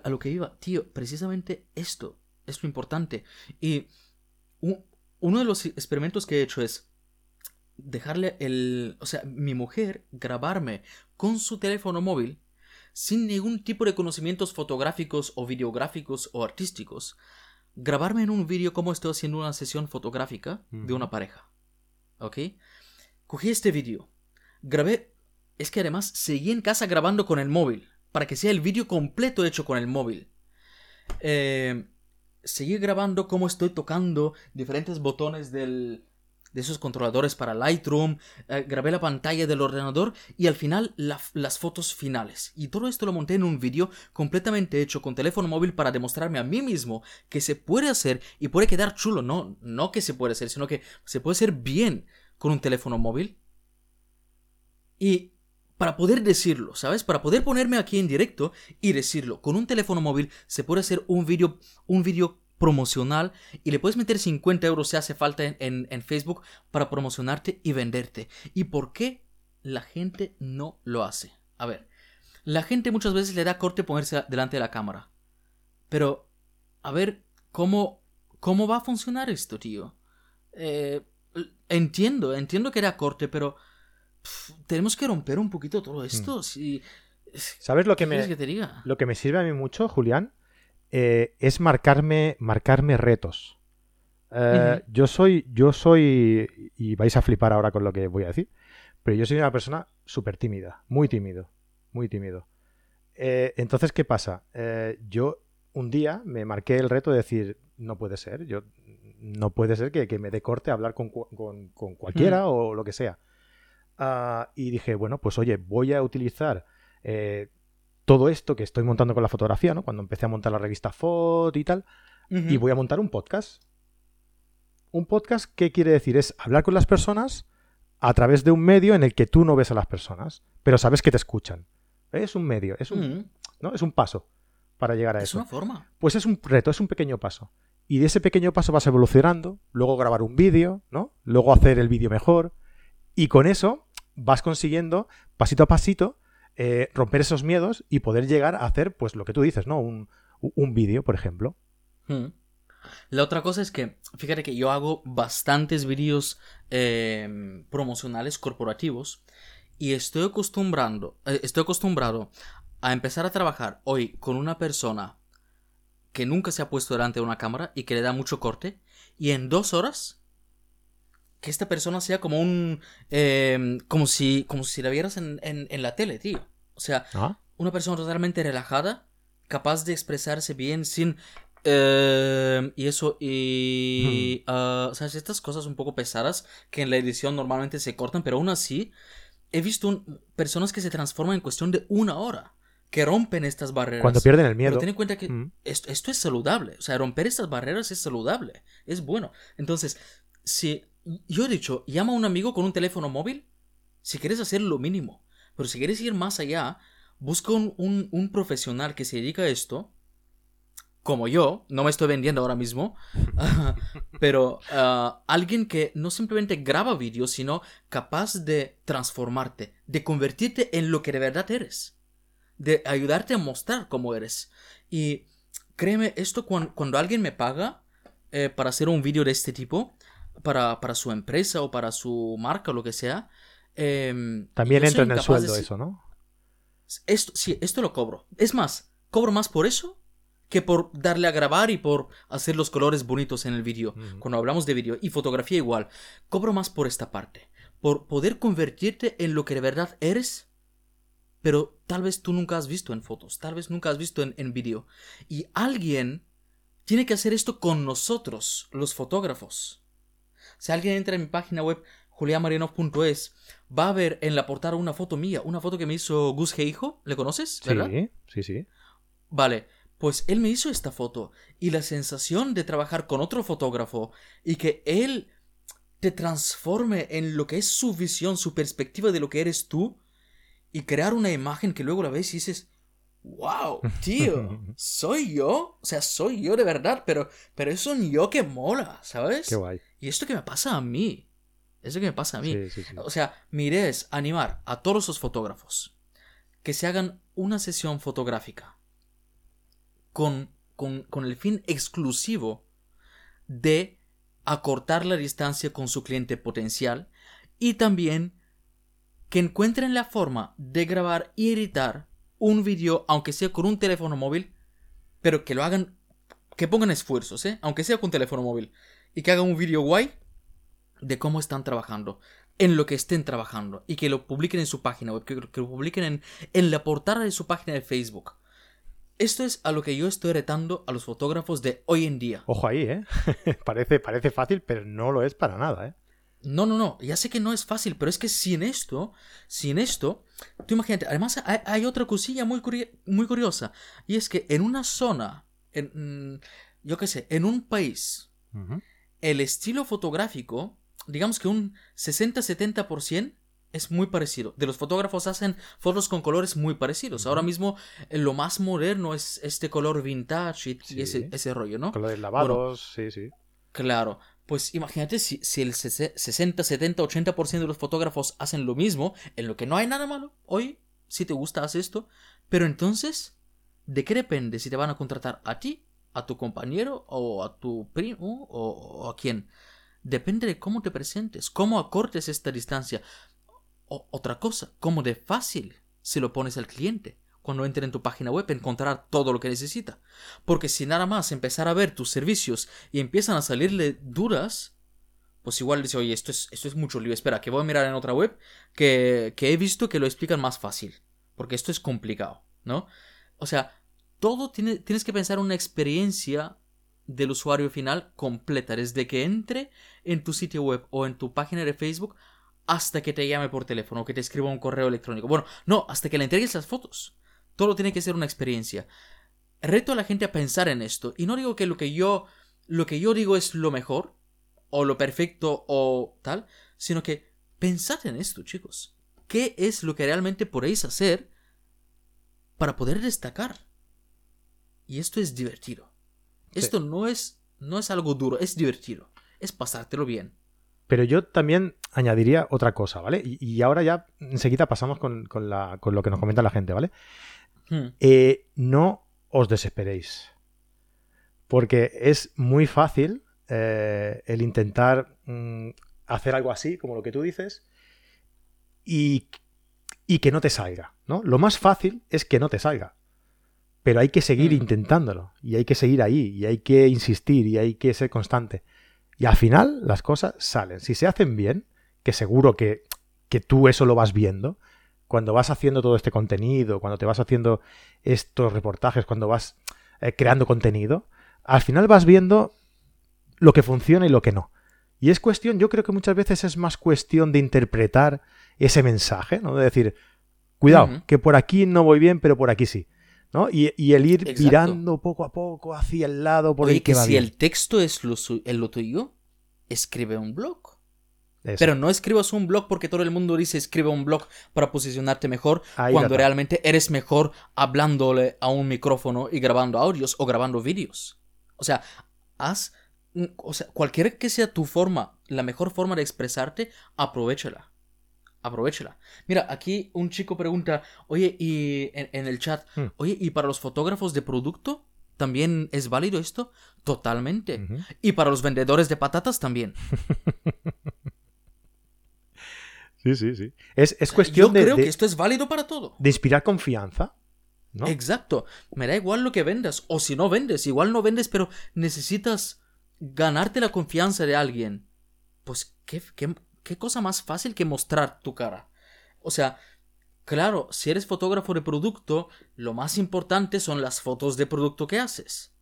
lo que iba, tío, precisamente esto es lo importante. Y uno de los experimentos que he hecho es dejarle el... O sea, mi mujer grabarme con su teléfono móvil sin ningún tipo de conocimientos fotográficos o videográficos o artísticos. Grabarme en un vídeo como estoy haciendo una sesión fotográfica de una pareja. ¿Ok? Cogí este vídeo, grabé es que además seguí en casa grabando con el móvil, para que sea el vídeo completo hecho con el móvil. Eh, seguí grabando cómo estoy tocando diferentes botones del, de esos controladores para Lightroom, eh, grabé la pantalla del ordenador y al final las fotos finales. Y todo esto lo monté en un vídeo completamente hecho con teléfono móvil para demostrarme a mí mismo que se puede hacer y puede quedar chulo. No, no que se puede hacer, sino que se puede hacer bien con un teléfono móvil. Y para poder decirlo, ¿sabes? Para poder ponerme aquí en directo y decirlo. Con un teléfono móvil se puede hacer un vídeo un video promocional y le puedes meter 50 euros si hace falta en, Facebook para promocionarte y venderte. ¿Y por qué la gente no lo hace? A ver, la gente muchas veces le da corte ponerse delante de la cámara. Pero, a ver, ¿cómo, cómo va a funcionar esto, tío? Eh, entiendo, entiendo que era corte, pero tenemos que romper un poquito todo esto. Mm. Si, ¿Sabes lo que me, que te diga? lo que me sirve a mí mucho, Julián? Eh, es marcarme, marcarme retos. Eh, yo soy, yo soy, y vais a flipar ahora con lo que voy a decir, pero yo soy una persona súper tímida, muy tímido, muy tímido. Eh, entonces, ¿qué pasa? yo un día me marqué el reto de decir, no puede ser, yo no puede ser que, me dé corte a hablar con, cualquiera o lo que sea. Ah, y dije, bueno, pues oye, voy a utilizar todo esto que estoy montando con la fotografía, ¿no? Cuando empecé a montar la revista Foto y tal, y voy a montar un podcast. Un podcast, ¿qué quiere decir? Es hablar con las personas a través de un medio en el que tú no ves a las personas, pero sabes que te escuchan. Es un medio, es un, ¿no? es un paso para llegar a eso. Es una forma. Pues es un reto, es un pequeño paso. Y de ese pequeño paso vas evolucionando, luego grabar un vídeo, ¿no? Luego hacer el vídeo mejor. Y con eso vas consiguiendo, pasito a pasito, eh, romper esos miedos y poder llegar a hacer, pues lo que tú dices, ¿no? Un, vídeo, por ejemplo. Hmm. La otra cosa es que, fíjate que yo hago bastantes vídeos em, promocionales corporativos y estoy acostumbrando, eh, estoy acostumbrado a empezar a trabajar hoy con una persona que nunca se ha puesto delante de una cámara y que le da mucho corte y en dos horas que esta persona sea como un. Em, como si. como si la vieras en, en, la tele, tío. O sea, ah. una persona totalmente relajada, capaz de expresarse bien sin. Em, y eso, y. Hmm. Ah, o sea, estas cosas un poco pesadas que en la edición normalmente se cortan, pero aún así, he visto personas que se transforman en cuestión de una hora que rompen estas barreras. Cuando pierden el miedo. Pero ten en cuenta que esto, esto, es saludable. O sea, romper estas barreras es saludable. Es bueno. Entonces, si yo he dicho, llama a un amigo con un teléfono móvil si quieres hacer lo mínimo. Pero si quieres ir más allá, busca un, profesional que se dedica a esto. Como yo, no me estoy vendiendo ahora mismo, <laughs> pero ah, alguien que no simplemente graba vídeos, sino capaz de transformarte, de convertirte en lo que de verdad eres, de ayudarte a mostrar cómo eres. Y créeme, esto cuando, alguien me paga eh, para hacer un vídeo de este tipo, para, su empresa o para su marca o lo que sea. Em, También entra en el sueldo eso, ¿no? Esto, sí, esto lo cobro. Es más, cobro más por eso que por darle a grabar y por hacer los colores bonitos en el vídeo. Cuando hablamos de vídeo y fotografía igual, cobro más por esta parte. Por poder convertirte en lo que de verdad eres, pero tal vez tú nunca has visto en fotos, tal vez nunca has visto en, en vídeo. Y alguien tiene que hacer esto con nosotros, los fotógrafos. Si alguien entra en mi página web juliamarinov.es, va a ver en la portada una foto mía, una foto que me hizo Gus Hijo, ¿le conoces? ¿verdad? Sí, sí, sí. Vale, pues él me hizo esta foto y la sensación de trabajar con otro fotógrafo y que él te transforme en lo que es su visión, su perspectiva de lo que eres tú y crear una imagen que luego la ves y dices, wow, <laughs> tío, soy yo, o sea, soy yo de verdad, pero, pero es un yo que mola, ¿sabes? Qué guay. Y esto que me pasa a mí, esto que me pasa a mí. O sea, mi idea es animar a todos los fotógrafos que se hagan una sesión fotográfica con, con, con el fin exclusivo de acortar la distancia con su cliente potencial y también que encuentren la forma de grabar y editar un vídeo, aunque sea con un teléfono móvil, pero que lo hagan, que pongan esfuerzos, ¿eh? aunque sea con teléfono móvil, y que hagan un vídeo guay de cómo están trabajando, en lo que estén trabajando, y que lo publiquen en su página web, que, lo publiquen en, en la portada de su página de Facebook. Esto es a lo que yo estoy retando a los fotógrafos de hoy en día. Ojo ahí, ¿eh? <laughs> parece, parece fácil, pero no lo es para nada, ¿eh? No, no, no, ya sé que no es fácil, pero es que sin esto, sin esto, tú imagínate, además hay, otra cosilla muy, muy curiosa, y es que en una zona, en, mm, yo qué sé, en un país, el estilo fotográfico, digamos que un 60-70% es muy parecido. De los fotógrafos hacen fotos con colores muy parecidos. Ahora mismo eh, lo más moderno es este color vintage y, ese, ese, rollo, ¿no? Colores lavados, sí, sí. Claro, pues imagínate si, si el 60, 70, 80% de los fotógrafos hacen lo mismo, en lo que no hay nada malo. Hoy si te gusta, haz esto. Pero entonces, ¿de qué depende si te van a contratar a ti, a tu compañero o a tu primo o, a quién? Depende de cómo te presentes, cómo acortes esta distancia. O, otra cosa, cómo de fácil se lo pones al cliente. Cuando entre en tu página web encontrar todo lo que necesita. Porque si nada más empezar a ver tus servicios y empiezan a salirle dudas, pues igual dice, oye, esto es, esto es mucho lío. Espera, que voy a mirar en otra web que, que he visto que lo explican más fácil. Porque esto es complicado, ¿no? O sea, todo tiene, tienes que pensar una experiencia del usuario final completa, desde que entre en tu sitio web o en tu página de Facebook hasta que te llame por teléfono o que te escriba un correo electrónico. Bueno, no, hasta que le entregues las fotos. Todo tiene que ser una experiencia. Reto a la gente a pensar en esto. Y no digo que lo que yo, lo que yo digo es lo mejor, o lo perfecto, o tal, sino que pensad en esto, chicos. ¿Qué es lo que realmente podéis hacer para poder destacar? Y esto es divertido. Esto no es, no es algo duro, es divertido. Es pasártelo bien. Pero yo también añadiría otra cosa, ¿vale? Y, ahora ya enseguida pasamos con, lo que nos comenta la gente, ¿vale? Hmm. Eh, no os desesperéis. Porque es muy fácil eh, el intentar mm, hacer algo así, como lo que tú dices, y, y, que no te salga, ¿no? Lo más fácil es que no te salga. Pero hay que seguir hmm. intentándolo, y hay que seguir ahí, y hay que insistir, y hay que ser constante. Y al final las cosas salen. Si se hacen bien, que seguro que, que tú eso lo vas viendo, cuando vas haciendo todo este contenido, cuando te vas haciendo estos reportajes, cuando vas eh, creando contenido, al final vas viendo lo que funciona y lo que no. Y es cuestión, yo creo que muchas veces es más cuestión de interpretar ese mensaje, ¿no? De decir, cuidado, que por aquí no voy bien, pero por aquí sí. ¿No? Y, el ir mirando poco a poco hacia el lado por el que, si el texto es lo, lo tuyo, escribe un blog. Pero no escribas un blog porque todo el mundo dice escribe un blog para posicionarte mejor cuando realmente eres mejor hablándole a un micrófono y grabando audios o grabando vídeos. O sea, haz, o sea, cualquier que sea tu forma, la mejor forma de expresarte, aprovechala aprovechela. Mira, aquí un chico pregunta, oye, y en, el chat, hmm. oye, ¿y para los fotógrafos de producto también es válido esto? Totalmente. Y para los vendedores de patatas también. <laughs> sí, sí, sí. Es, cuestión de... Yo creo que esto es válido para todo. De inspirar confianza. ¿no? Exacto. Me da igual lo que vendas. O si no vendes, igual no vendes, pero necesitas ganarte la confianza de alguien. Pues, ¿qué, qué, ¿qué cosa más fácil que mostrar tu cara? O sea, claro, si eres fotógrafo de producto, lo más importante son las fotos de producto que haces.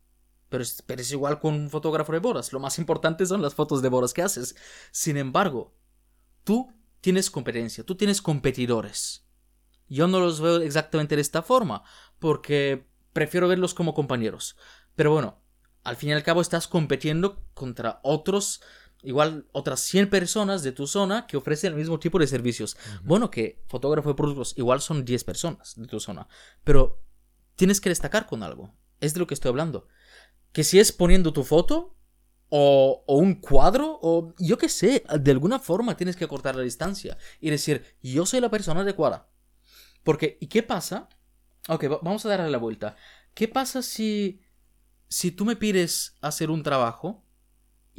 Pero es, igual con un fotógrafo de bodas, lo más importante son las fotos de bodas que haces. Sin embargo, tú tienes competencia, tú tienes competidores. Yo no los veo exactamente de esta forma, porque prefiero verlos como compañeros. Pero bueno, al fin y al cabo estás compitiendo contra otros igual otras 100 personas de tu zona que ofrecen el mismo tipo de servicios. Bueno, que fotógrafo de productos igual son 10 personas de tu zona, pero tienes que destacar con algo. Es de lo que estoy hablando. Que si es poniendo tu foto o, o un cuadro o yo qué sé, de alguna forma tienes que cortar la distancia y decir, yo soy la persona adecuada. Porque, ¿y qué pasa? Ok, vamos a darle la vuelta. ¿Qué pasa si, si tú me pides hacer un trabajo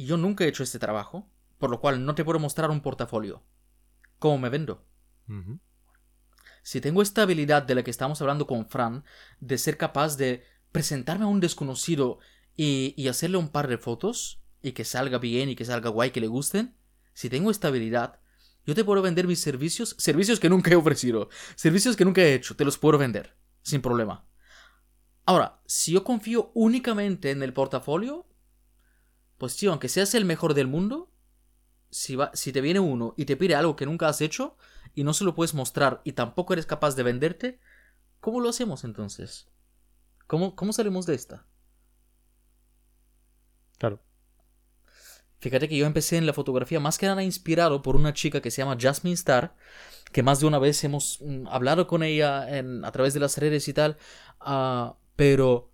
y yo nunca he hecho este trabajo, por lo cual no te puedo mostrar un portafolio. ¿Cómo me vendo? Si tengo esta habilidad de la que estamos hablando con Fran, de ser capaz de presentarme a un desconocido y, y hacerle un par de fotos, y que salga bien y que salga guay, que le gusten, si tengo esta habilidad, yo te puedo vender mis servicios, servicios que nunca he ofrecido, servicios que nunca he hecho, te los puedo vender, sin problema. Ahora, si yo confío únicamente en el portafolio, pues tío, aunque seas el mejor del mundo, si, va, si te viene uno y te pide algo que nunca has hecho y no se lo puedes mostrar y tampoco eres capaz de venderte, ¿cómo lo hacemos entonces? ¿Cómo, cómo salimos de esta? Claro. Fíjate que yo empecé en la fotografía más que nada inspirado por una chica que se llama Jasmine Star, que más de una vez hemos mm, hablado con ella en, a través de las redes y tal, uh, pero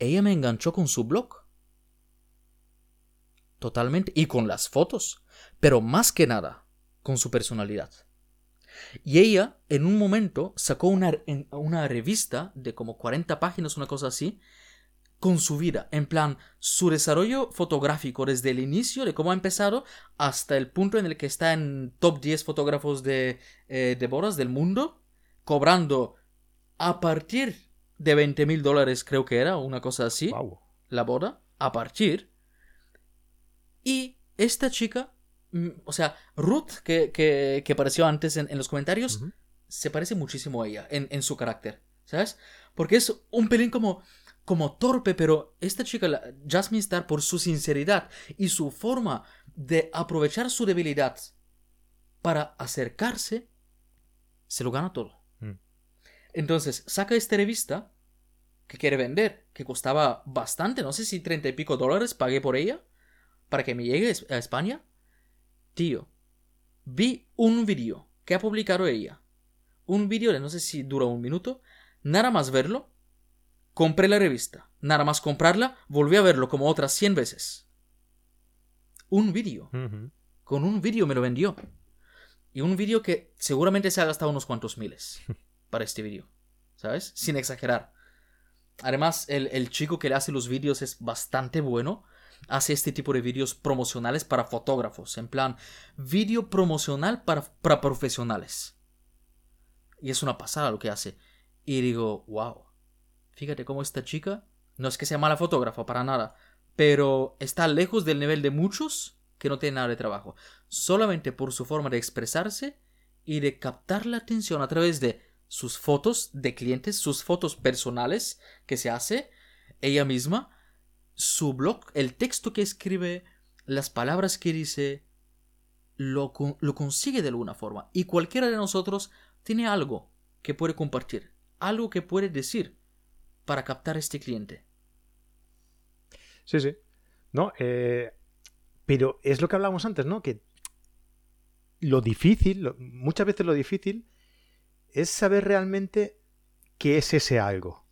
ella me enganchó con su blog totalmente, y con las fotos, pero más que nada con su personalidad. Y ella, en un momento, sacó una, una revista de como 40 páginas, una cosa así, con su vida, en plan, su desarrollo fotográfico desde el inicio de cómo ha empezado hasta el punto en el que está en top 10 fotógrafos de, eh, de bodas del mundo, cobrando a partir de 20 mil dólares, creo que era, una cosa así, la boda, a partir. Y esta chica, mm, o sea, Ruth, que, que, apareció antes en, los comentarios, se parece muchísimo a ella en, en su carácter, ¿sabes? Porque es un pelín como como torpe, pero esta chica, Jasmine Star, por su sinceridad y su forma de aprovechar su debilidad para acercarse, se lo gana todo. Mm. Entonces, saca esta revista que quiere vender, que costaba bastante, no sé si treinta y pico dólares pagué por ella, para que me llegue a España. Tío, vi un vídeo que ha publicado ella. Un vídeo de no sé si dura un minuto. Nada más verlo, Compré la revista. Nada más comprarla, volví a verlo como otras 100 veces. Un vídeo. Con un vídeo me lo vendió. Y un vídeo que seguramente se ha gastado unos cuantos miles <laughs> para este vídeo. ¿Sabes? Sin exagerar. Además, el, chico que le hace los vídeos es bastante bueno. Hace este tipo de vídeos promocionales para fotógrafos. En plan, vídeo promocional para, para profesionales. Y es una pasada lo que hace. Y digo, wow. Fíjate cómo esta chica, no es que sea mala fotógrafa para nada, pero está lejos del nivel de muchos que no tienen nada de trabajo, solamente por su forma de expresarse y de captar la atención a través de sus fotos de clientes, sus fotos personales que se hace ella misma, su blog, el texto que escribe, las palabras que dice, lo, lo consigue de alguna forma. Y cualquiera de nosotros tiene algo que puede compartir, algo que puede decir para captar este cliente. Sí, sí. No, eh, pero es lo que hablábamos antes, ¿no? Que lo difícil, muchas veces lo difícil, es saber realmente qué es ese algo.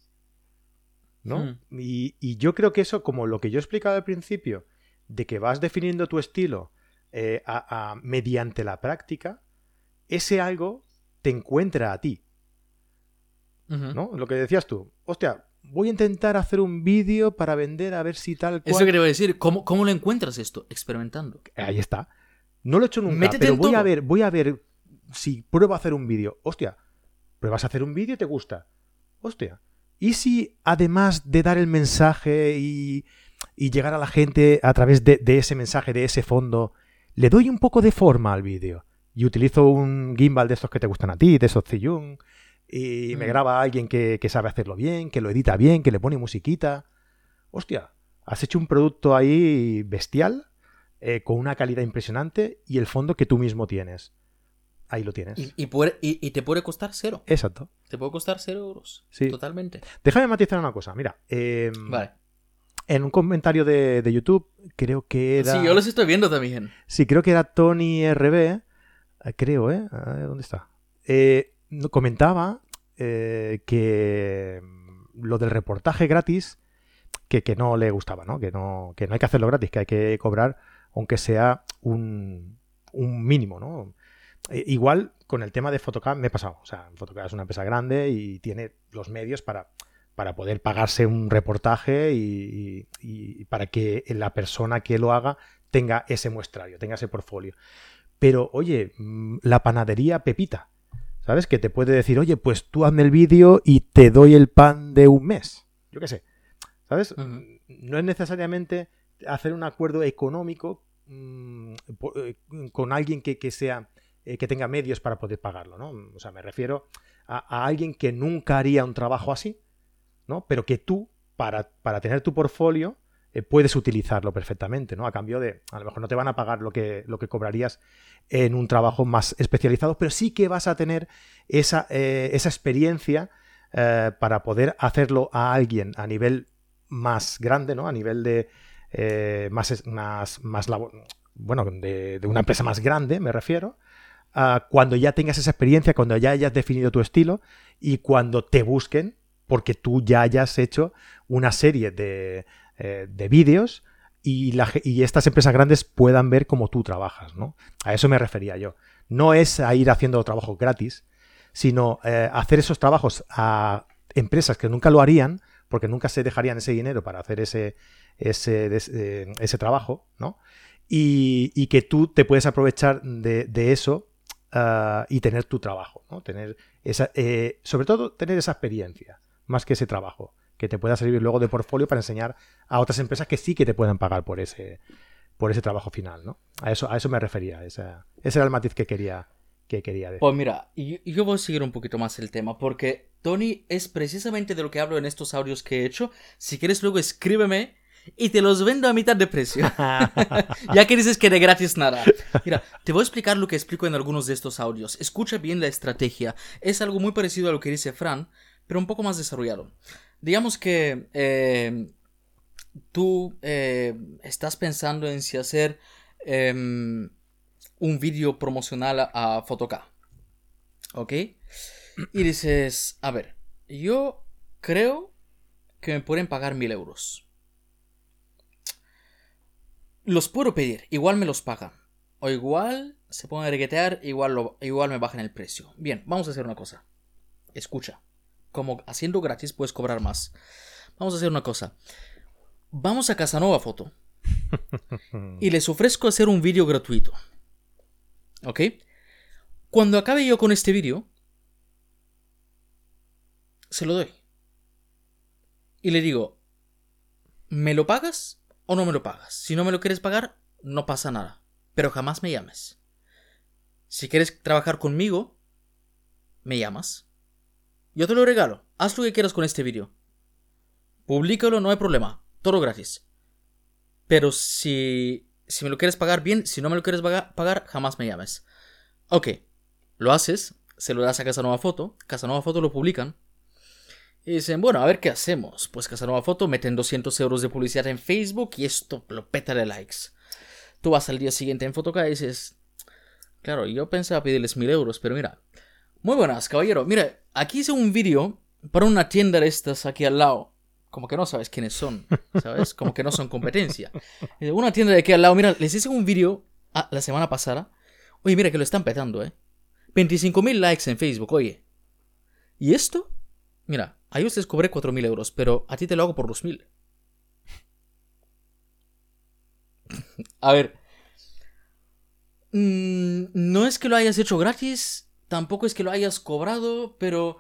¿No? Hmm. Y, yo creo que eso, como lo que yo he explicado al principio, de que vas definiendo tu estilo eh, mediante la práctica, ese algo te encuentra a ti. ¿no? Lo que decías tú. Hostia, voy a intentar hacer un vídeo para vender a ver si tal cual... Eso quería decir. ¿Cómo, ¿Cómo lo encuentras esto? Experimentando. Ahí está. No lo he hecho nunca, pero voy a ver, voy a ver si pruebo a hacer un vídeo. Hostia, pruebas a hacer un vídeo y te gusta. Hostia. ¿Y si además de dar el mensaje y, llegar a la gente a través de, ese mensaje, de ese fondo, le doy un poco de forma al vídeo? Y utilizo un gimbal de estos que te gustan a ti, de esos Ziyun, y me mm. graba alguien que, sabe hacerlo bien, que lo edita bien, que le pone musiquita. Hostia, has hecho un producto ahí bestial, eh, con una calidad impresionante y el fondo que tú mismo tienes. Ahí lo tienes. Y, y, te puede costar cero. Exacto. Te puede costar cero euros. Sí. Totalmente. Déjame matizar una cosa. Mira. Em, vale. En un comentario de, YouTube, creo que era. Sí, yo los estoy viendo también. Sí, creo que era Tony RB. Eh, creo, ¿eh? ¿Dónde está? Eh, comentaba eh, que mm, lo del reportaje gratis, que, no le gustaba, ¿no? Que, ¿no? que no hay que hacerlo gratis, que hay que cobrar aunque sea un, un mínimo, ¿no? E, igual con el tema de Photocam me he pasado. O sea, Photocam es una empresa grande y tiene los medios para, para poder pagarse un reportaje y, y, para que la persona que lo haga tenga ese muestrario, tenga ese portfolio. Pero, oye, mm, la panadería Pepita, ¿Sabes? Que te puede decir, oye, pues tú hazme el vídeo y te doy el pan de un mes. Yo qué sé. ¿Sabes? No es necesariamente hacer un acuerdo económico mm, eh, con alguien que, sea eh, que tenga medios para poder pagarlo, ¿no? O sea, me refiero a, alguien que nunca haría un trabajo así, ¿no? Pero que tú, para, para tener tu portfolio, eh, puedes utilizarlo perfectamente, ¿no? A cambio de, a lo mejor no te van a pagar lo que, lo que cobrarías en un trabajo más especializado, pero sí que vas a tener esa, eh, esa experiencia para poder hacerlo a alguien a nivel más grande, ¿no? A nivel de más, más, más bueno, de, una empresa más grande, me refiero. Cuando ya tengas esa experiencia, cuando ya hayas definido tu estilo y cuando te busquen porque tú ya hayas hecho una serie de, eh, de vídeos y, estas empresas grandes puedan ver cómo tú trabajas, ¿no? A eso me refería yo. No es a ir haciendo trabajo gratis, sino eh, hacer esos trabajos a empresas que nunca lo harían, porque nunca se dejarían ese dinero para hacer ese, ese, eh, trabajo, ¿no? Y, que tú te puedes aprovechar de, eso ah, y tener tu trabajo, ¿no? Tener esa, eh, sobre todo tener esa experiencia, más que ese trabajo, que te pueda servir luego de portfolio para enseñar a otras empresas que sí que te puedan pagar por ese, por ese trabajo final, ¿no? A eso, a eso me refería, ese era el matiz que quería, que quería decir. Pues mira, yo voy a seguir un poquito más el tema, porque Tony es precisamente de lo que hablo en estos audios que he hecho. Si quieres luego escríbeme y te los vendo a mitad de precio. <laughs> <laughs> ya que dices que de gratis nada. Mira, te voy a explicar lo que explico en algunos de estos audios. Escucha bien la estrategia. Es algo muy parecido a lo que dice Fran, pero un poco más desarrollado. Digamos que eh, tú eh, estás pensando en si hacer em, un vídeo promocional a, a ¿Ok? Y dices, a ver, yo creo que me pueden pagar mil euros. Los puedo pedir, igual me los pagan. O igual se pueden reguetear, igual, lo, igual me bajan el precio. Bien, vamos a hacer una cosa. Escucha. Como haciendo gratis puedes cobrar más. Vamos a hacer una cosa. Vamos a Casanova Foto. <laughs> y les ofrezco hacer un vídeo gratuito. ¿Ok? Cuando acabe yo con este vídeo, se lo doy. Y le digo, ¿me lo pagas o no me lo pagas? Si no me lo quieres pagar, no pasa nada. Pero jamás me llames. Si quieres trabajar conmigo, me llamas. Yo te lo regalo. Haz lo que quieras con este vídeo. Publícalo, no hay problema. Todo gratis. Pero si, si me lo quieres pagar bien, si no me lo quieres pagar, jamás me llames. Ok, lo haces, se lo das a Casanova Foto, Casanova Foto lo publican. Y dicen, bueno, a ver qué hacemos. Pues Casanova Foto meten 200 euros de publicidad en Facebook y esto lo peta de likes. Tú vas al día siguiente en Fotoca y dices, claro, yo pensaba pedirles mil euros, pero mira. Muy buenas, caballero. Mira, aquí hice un vídeo para una tienda de estas aquí al lado. Como que no sabes quiénes son, ¿sabes? Como que no son competencia. Una tienda de aquí al lado, mira, les hice un vídeo ah, la semana pasada. Oye, mira que lo están petando, ¿eh? 25.000 likes en Facebook, oye. ¿Y esto? Mira, a ellos les cobré 4.000 euros, pero a ti te lo hago por 2.000. a ver. Mm, no es que lo hayas hecho gratis, tampoco es que lo hayas cobrado, pero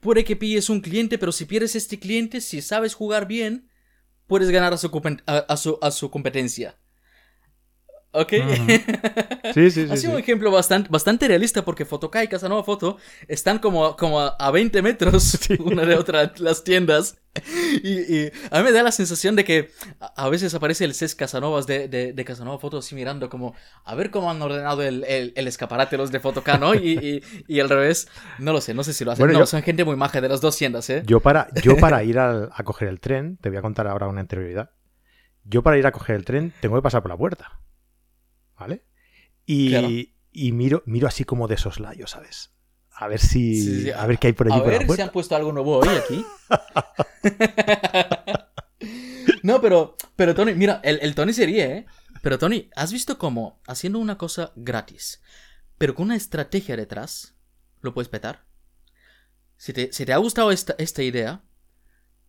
puede que pilles un cliente, pero si pierdes este cliente, si sabes jugar bien, puedes ganar a su, a su competencia. ¿Ok? Sí, sí, <laughs> sí. ha sido un ejemplo bastante, bastante realista porque Fotokai y Casanova Foto están como, como a 20 metros <laughs> una de otra las tiendas. Y, a mí me da la sensación de que a veces aparece el CES Casanovas de, de, Casanova Foto así mirando como a ver cómo han ordenado el, el, escaparate los de Fotokai, ¿no? Y, y, al revés, no lo sé, no sé si lo hacen. no, son gente muy maja de las dos tiendas, ¿eh? Yo para, yo para <laughs> ir a, a coger el tren, te voy a contar ahora una interioridad. Yo para ir a coger el tren tengo que pasar por la puerta. ¿Vale? Y, y miro, miro así como de soslayo, ¿sabes? A ver si. A ver qué hay por allí. A ver si han puesto algo nuevo hoy aquí. <laughs> no, pero, pero Tony, mira, el, el Tony sería, ¿eh? Pero Tony, ¿has visto cómo haciendo una cosa gratis, pero con una estrategia detrás, lo puedes petar? Si te, si te ha gustado esta, esta idea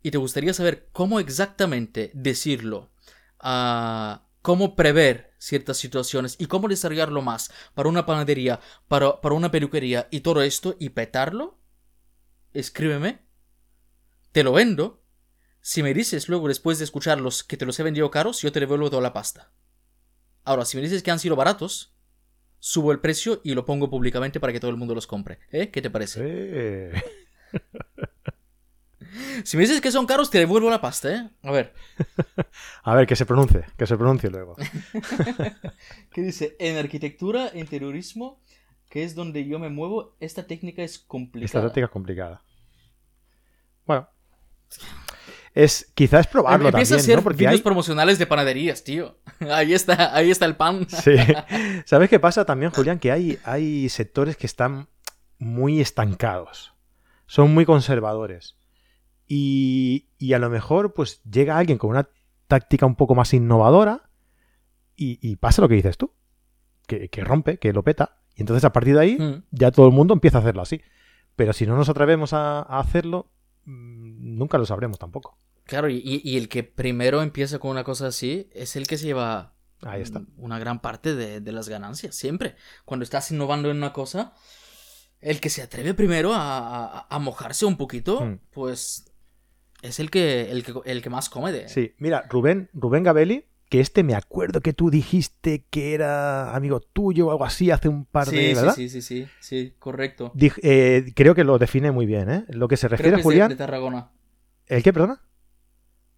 y te gustaría saber cómo exactamente decirlo a cómo prever ciertas situaciones y cómo desarrollarlo más para una panadería, para, para una peluquería y todo esto y petarlo, escríbeme, te lo vendo. Si me dices luego después de escucharlos que te los he vendido caros, yo te devuelvo toda la pasta. Ahora, si me dices que han sido baratos, subo el precio y lo pongo públicamente para que todo el mundo los compre. ¿Eh? ¿Qué te parece? Eh. <laughs> Si me dices que son caros, te devuelvo la pasta, ¿eh? A ver. <laughs> A ver, que se pronuncie, que se pronuncie luego. <laughs> ¿Qué dice? En arquitectura, interiorismo, que es donde yo me muevo, esta técnica es complicada. Esta técnica es complicada. Bueno. Es, quizás es probarlo Empieza también, a hacer vídeos promocionales de panaderías, tío. <laughs> Ahí está, ahí está el pan. Sí. ¿Sabes qué pasa también, Julián? Que hay, hay sectores que están muy estancados. Son muy conservadores. Y, a lo mejor, pues llega alguien con una táctica un poco más innovadora y, pasa lo que dices tú, que, rompe, que lo peta. Y entonces a partir de ahí Mm. ya todo el mundo empieza a hacerlo así. Pero si no nos atrevemos a, a hacerlo, mm, nunca lo sabremos tampoco. Claro, y, y- y el que primero empieza con una cosa así es el que se lleva Ahí está. una gran parte de, de las ganancias, siempre. Cuando estás innovando en una cosa, el que se atreve primero a, a- a mojarse un poquito, Mm. pues es el que, el que, el que más come de... Sí, mira, Rubén, Rubén Gabelli, que este me acuerdo que tú dijiste que era amigo tuyo o algo así hace un par sí, de, sí, ¿verdad? sí, sí, sí, sí, correcto. Dij- eh, creo que lo define muy bien, ¿eh? Lo que se Creo refiere que a Julián. es de, de Tarragona. ¿El qué, perdona?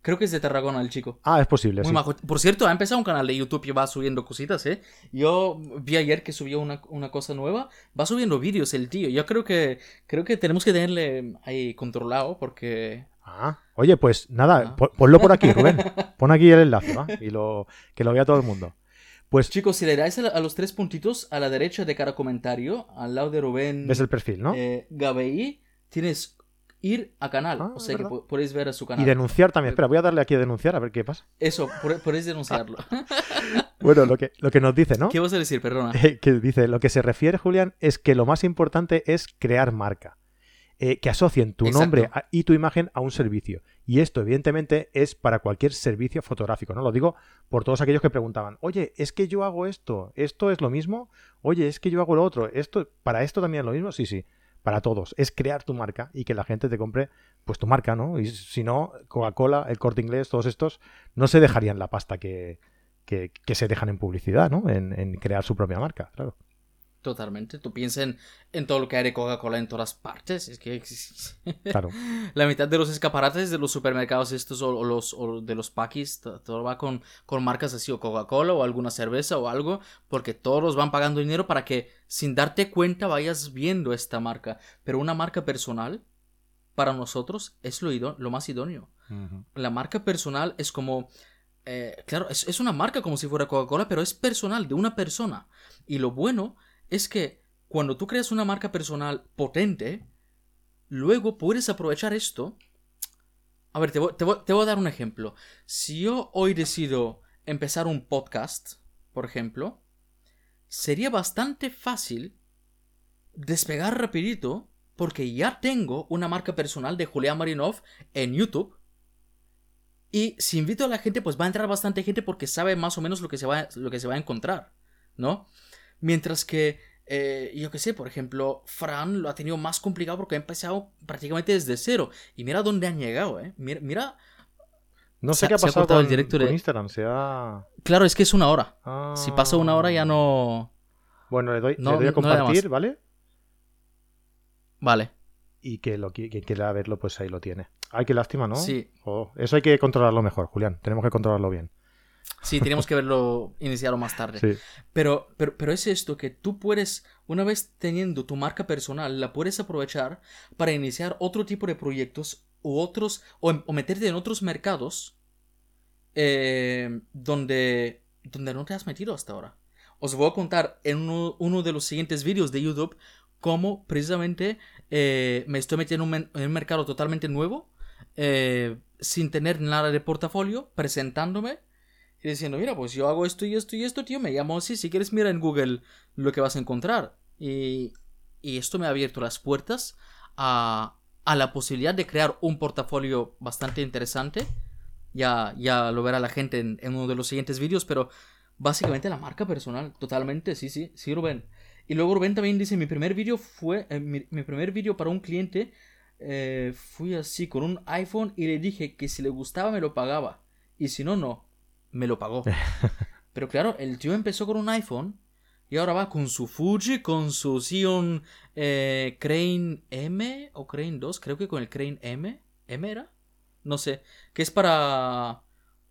Creo que es de Tarragona el chico. Ah, es posible, Muy sí. majo. Por cierto, ha empezado un canal de YouTube y va subiendo cositas, ¿eh? Yo vi ayer que subió una, una cosa nueva. Va subiendo vídeos el tío. Yo creo que creo que tenemos que tenerle ahí controlado porque... Ah, oye, pues nada, Ah. pon- ponlo por aquí, Rubén. Pon aquí el enlace, ¿va? Y lo, que lo vea todo el mundo. Pues Chicos, si le dais a, los tres puntitos a la derecha de cada comentario, al lado de Rubén ves el perfil, ¿no? eh, tienes ir a canal. Ah, o sea que podéis ver a su Y canal. denunciar también. Espera, voy a darle aquí a denunciar a ver qué pasa. Eso, podéis denunciarlo. <laughs> Bueno, lo que, lo que nos dice, ¿no? ¿Qué vas a decir? Perdona. Eh, <laughs> que dice, lo que se refiere, Julián, es que lo más importante es crear marca. Eh, que asocien tu Exacto. nombre a- y tu imagen a un servicio. Y esto, evidentemente, es para cualquier servicio fotográfico, ¿no? Lo digo por todos aquellos que preguntaban, oye, es que yo hago esto, ¿esto es lo mismo? Oye, es que yo hago lo otro, ¿esto, ¿para esto también es lo mismo? Sí, sí, para todos. Es crear tu marca y que la gente te compre, pues, tu marca, ¿no? Y si no, Coca-Cola, el Corte Inglés, todos estos, no se dejarían la pasta que, que, que se dejan en publicidad, ¿no? En, en crear su propia marca, claro. Totalmente. Tú piensas en, en todo lo que hay de Coca-Cola en todas partes. Es que <laughs> Claro. la mitad de los escaparates de los supermercados estos o, o los o de los paquis, to- todo va con, con marcas así, o Coca-Cola o alguna cerveza o algo, porque todos van pagando dinero para que sin darte cuenta vayas viendo esta marca. Pero una marca personal, para nosotros, es lo, lo más idóneo. La marca personal es como... eh, claro, es, es una marca como si fuera Coca-Cola, pero es personal, de una persona. Y lo bueno es que cuando tú creas una marca personal potente, luego puedes aprovechar esto. A ver, te voy, te voy- te voy a dar un ejemplo. Si yo hoy decido empezar un podcast, por ejemplo, sería bastante fácil despegar rapidito porque ya tengo una marca personal de Julián Marinov en YouTube. Y si invito a la gente, pues va a entrar bastante gente porque sabe más o menos lo que se va, lo que se va a encontrar, ¿no? Mientras que, eh, yo qué sé, por ejemplo, Fran lo ha tenido más complicado porque ha empezado prácticamente desde cero. Y mira dónde han llegado, ¿eh? Mira, mira- No sé Se- qué ha ha pasado cortado con, el directo con de- Instagram. Se ha... claro, es que es una hora. Ah. Si pasa una hora ya no... Bueno, le doy, No- le doy a compartir. ¿vale? Vale. Y que lo qui- quien quiera verlo, pues ahí lo tiene. Ay, qué lástima, ¿no? Sí. Oh, eso hay que controlarlo mejor, Julián. Tenemos que controlarlo bien. Sí, tenemos que verlo iniciado más tarde. Sí. Pero, pero, pero es esto que tú puedes, una vez teniendo tu marca personal, la puedes aprovechar para iniciar otro tipo de proyectos u otros, o, em- o meterte en otros mercados eh, donde, donde no te has metido hasta ahora. Os voy a contar en uno, uno de los siguientes vídeos de YouTube cómo precisamente eh, me estoy metiendo en un, men- en un mercado totalmente nuevo, eh, sin tener nada de portafolio, presentándome diciendo, mira, pues yo hago esto y esto y esto, tío, me llamo así, si quieres mira en Google lo que vas a encontrar. Y, y esto me ha abierto las puertas a, a la posibilidad de crear un portafolio bastante interesante. Ya, ya lo verá la gente en, uno de los siguientes vídeos, pero básicamente la marca personal, totalmente, sí, sí, sí, Rubén. Y luego Rubén también dice, mi primer vídeo fue, eh, mi, mi primer vídeo para un cliente, eh, fui así con un iPhone y le dije que si le gustaba me lo pagaba. Y si no, no. Me lo pagó. <laughs> Pero claro, el tío empezó con un iPhone y ahora va con su Fuji, con su Xeon eh, Crane M o Crane 2, creo que con el Crane M. ¿M era? No sé. Que es para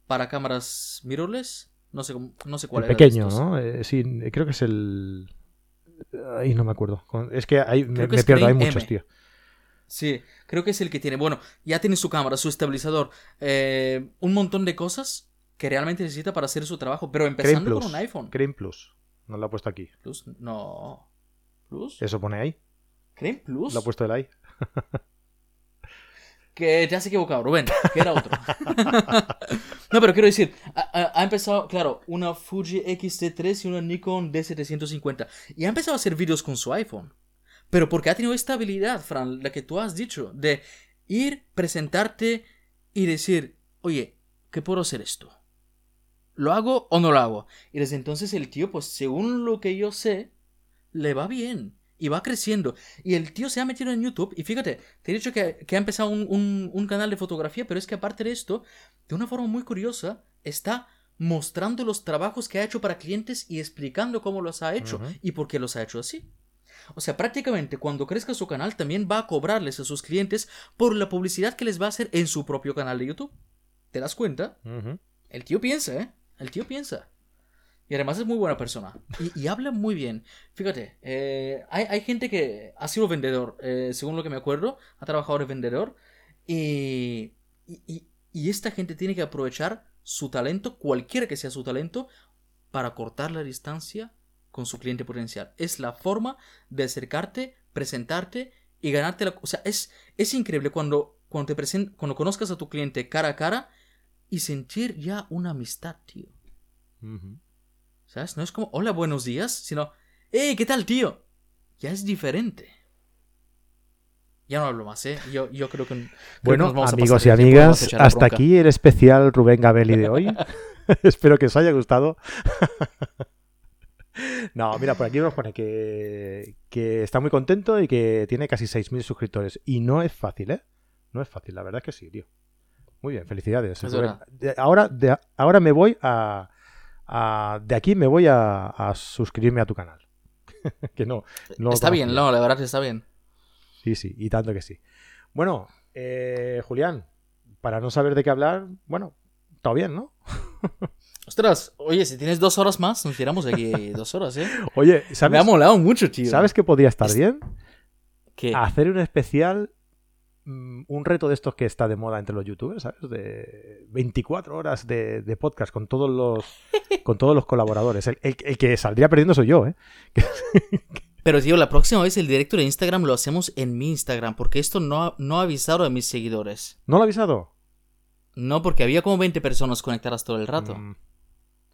para cámaras mirrorless. No sé, no sé cuál El era pequeño. ¿no? Eh, sí, creo que es el. Ahí no me acuerdo. Es que ahí me, que pierdo, hay muchos, M. tío. Sí, creo que es el que tiene. Bueno, ya tiene su cámara, su estabilizador, eh, un montón de cosas que realmente necesita para hacer su trabajo. Pero empezando con un iPhone. Crane Plus. No lo ha puesto aquí. Plus, no. Plus. Eso pone ahí. Crane Plus. Lo ha puesto él ahí. <laughs> que te has equivocado, Rubén, que era otro. <laughs> no, pero quiero decir, ha, ha, empezado, claro, una Fuji X-T3 y una Nikon D750. Y ha empezado a hacer vídeos con su iPhone. Pero porque ha tenido esta habilidad, Fran, la que tú has dicho, de ir, presentarte y decir, oye, ¿qué puedo hacer esto? ¿Lo hago o no lo hago? Y desde entonces el tío, pues según lo que yo sé, le va bien. Y va creciendo. Y el tío se ha metido en YouTube. Y fíjate, te he dicho que, ha empezado un, canal de fotografía, pero es que aparte de esto, de una forma muy curiosa, está mostrando los trabajos que ha hecho para clientes y explicando cómo los ha hecho y por qué los ha hecho así. O sea, prácticamente cuando crezca su canal también va a cobrarles a sus clientes por la publicidad que les va a hacer en su propio canal de YouTube. ¿Te das cuenta? El tío piensa, ¿eh? El tío piensa. Y además es muy buena persona. Y, habla muy bien. Fíjate, eh, hay, gente que ha sido vendedor, eh, según lo que me acuerdo, ha trabajado de vendedor. Y, y, esta gente tiene que aprovechar su talento, cualquiera que sea su talento, para cortar la distancia con su cliente potencial. Es la forma de acercarte, presentarte y ganarte la... O sea, es, es increíble cuando, cuando, te cuando conozcas a tu cliente cara a cara y sentir ya una amistad, tío. ¿Sabes? No es como, hola, buenos días, sino, hey, ¿qué tal, tío? Ya es diferente. Ya no hablo más, ¿eh? Yo, yo creo que... bueno, amigos y amigas, hasta aquí el especial Rubén Gabelli de hoy. <laughs> Espero que os haya gustado. <laughs> No, mira, por aquí nos pone que, está muy contento y que tiene casi 6.000 suscriptores. Y no es fácil, ¿eh? No es fácil, la verdad es que sí, tío. Muy bien, felicidades. ahora, ahora me voy a, De aquí me voy a, suscribirme a tu canal. <laughs> que no, Está bien, no, la verdad que está bien. Sí, sí, y tanto que sí. Bueno, eh, Julián, para no saber de qué hablar, bueno, todo bien, ¿no? <laughs> Ostras, oye, si tienes dos horas más, nos tiramos aquí <laughs> dos horas, ¿eh? Oye, ¿sabes? Me ha molado mucho, tío. ¿Sabes qué podría estar bien? ¿Qué? Hacer un especial, un reto de estos que está de moda entre los youtubers, ¿sabes? De 24 horas de, podcast con todos los <laughs> con todos los colaboradores. El, que saldría perdiendo soy yo, ¿eh? <laughs> Pero, tío, la próxima vez el directo de Instagram lo hacemos en mi Instagram, porque esto no, no ha avisado a mis seguidores. ¿No lo ha avisado? No, porque había como 20 personas conectadas todo el rato. Mm.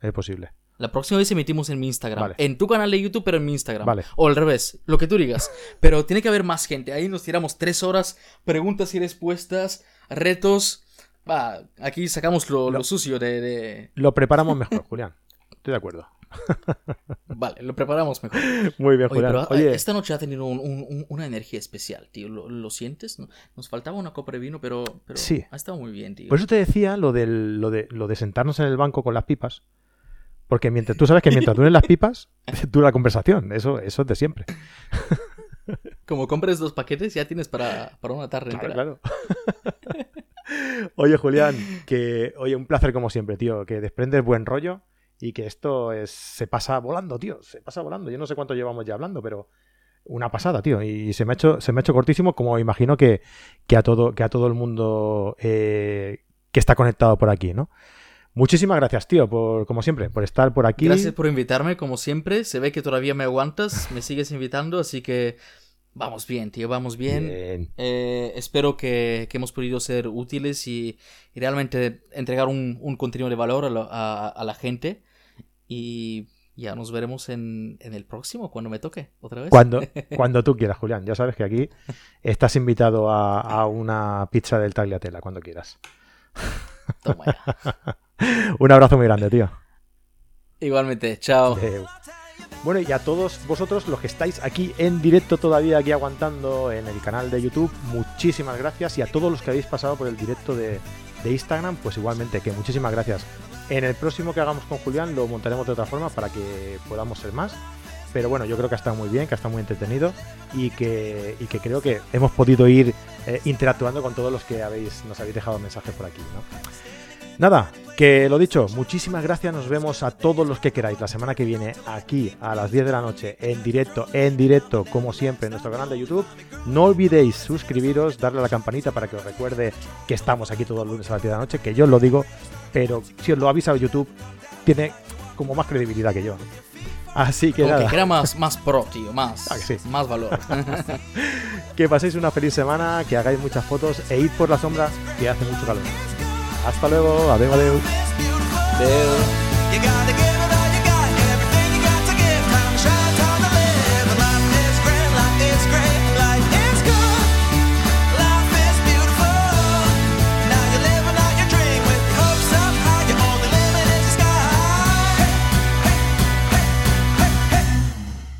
Es posible. La próxima vez emitimos en mi Instagram. En tu canal de YouTube, pero en mi Instagram. Vale. O al revés, lo que tú digas. <laughs> pero tiene que haber más gente. Ahí nos tiramos tres horas, preguntas y respuestas, retos. Va, aquí sacamos lo, sucio de, Lo preparamos mejor, Julián. Estoy de acuerdo. <laughs> vale, lo preparamos mejor. Muy bien, Julián. Oye, esta noche ha tenido una energía especial, tío. ¿Lo, sientes? Nos faltaba una copa de vino, pero, sí. ha estado muy bien, tío. Por eso te decía lo, lo, de, lo de sentarnos en el banco con las pipas. Porque mientras tú sabes que mientras duren las pipas, <laughs> dura la conversación. Eso, eso es de siempre. Como compres dos paquetes, ya tienes para, una tarde claro, Claro. <laughs> oye, Julián, que oye, un placer como siempre, tío. Que desprendes buen rollo y que esto es, se pasa volando, tío. Se pasa volando. Yo no sé cuánto llevamos ya hablando, pero una pasada, tío. Y se me ha hecho, se me ha hecho cortísimo, como imagino que, que a todo, que a todo el mundo eh, que está conectado por aquí, ¿no? Muchísimas gracias, tío, por, como siempre, por estar por aquí. Gracias por invitarme, como siempre. Se ve que todavía me aguantas, me sigues invitando, así que vamos bien, tío, vamos bien. Eh, espero que, hemos podido ser útiles y, realmente entregar un, contenido de valor a, la gente. Y ya nos veremos en, el próximo, cuando me toque, otra vez. Cuando, <laughs> cuando tú quieras, Julián. Ya sabes que aquí estás invitado a, a una pizza del Tagliatella, cuando quieras. Toma ya. <laughs> <laughs> Un abrazo muy grande, tío. Igualmente, chao. Bueno, y a todos vosotros, los que estáis aquí en directo todavía, aquí aguantando en el canal de YouTube, muchísimas gracias. Y a todos los que habéis pasado por el directo de, Instagram, pues igualmente, que muchísimas gracias. En el próximo que hagamos con Julián lo montaremos de otra forma para que podamos ser más. Pero bueno, yo creo que ha estado muy bien, que ha estado muy entretenido y que, y que creo que hemos podido ir eh, interactuando con todos los que habéis, nos habéis dejado mensajes por aquí. ¿no? Nada, que lo dicho, muchísimas gracias, nos vemos a todos los que queráis la semana que viene aquí a las 10 de la noche en directo, en directo como siempre en nuestro canal de YouTube. No olvidéis suscribiros, darle a la campanita para que os recuerde que estamos aquí todos los lunes a las 10 de la noche, que yo os lo digo, pero si os lo ha avisado YouTube, tiene como más credibilidad que yo. Así que nada. que era más, más pro, tío, más, ah, más valor. <laughs> <laughs> que paséis una feliz semana, que hagáis muchas fotos e id por la sombra que hace mucho calor. Hasta luego, adiós, adiós. Adeu.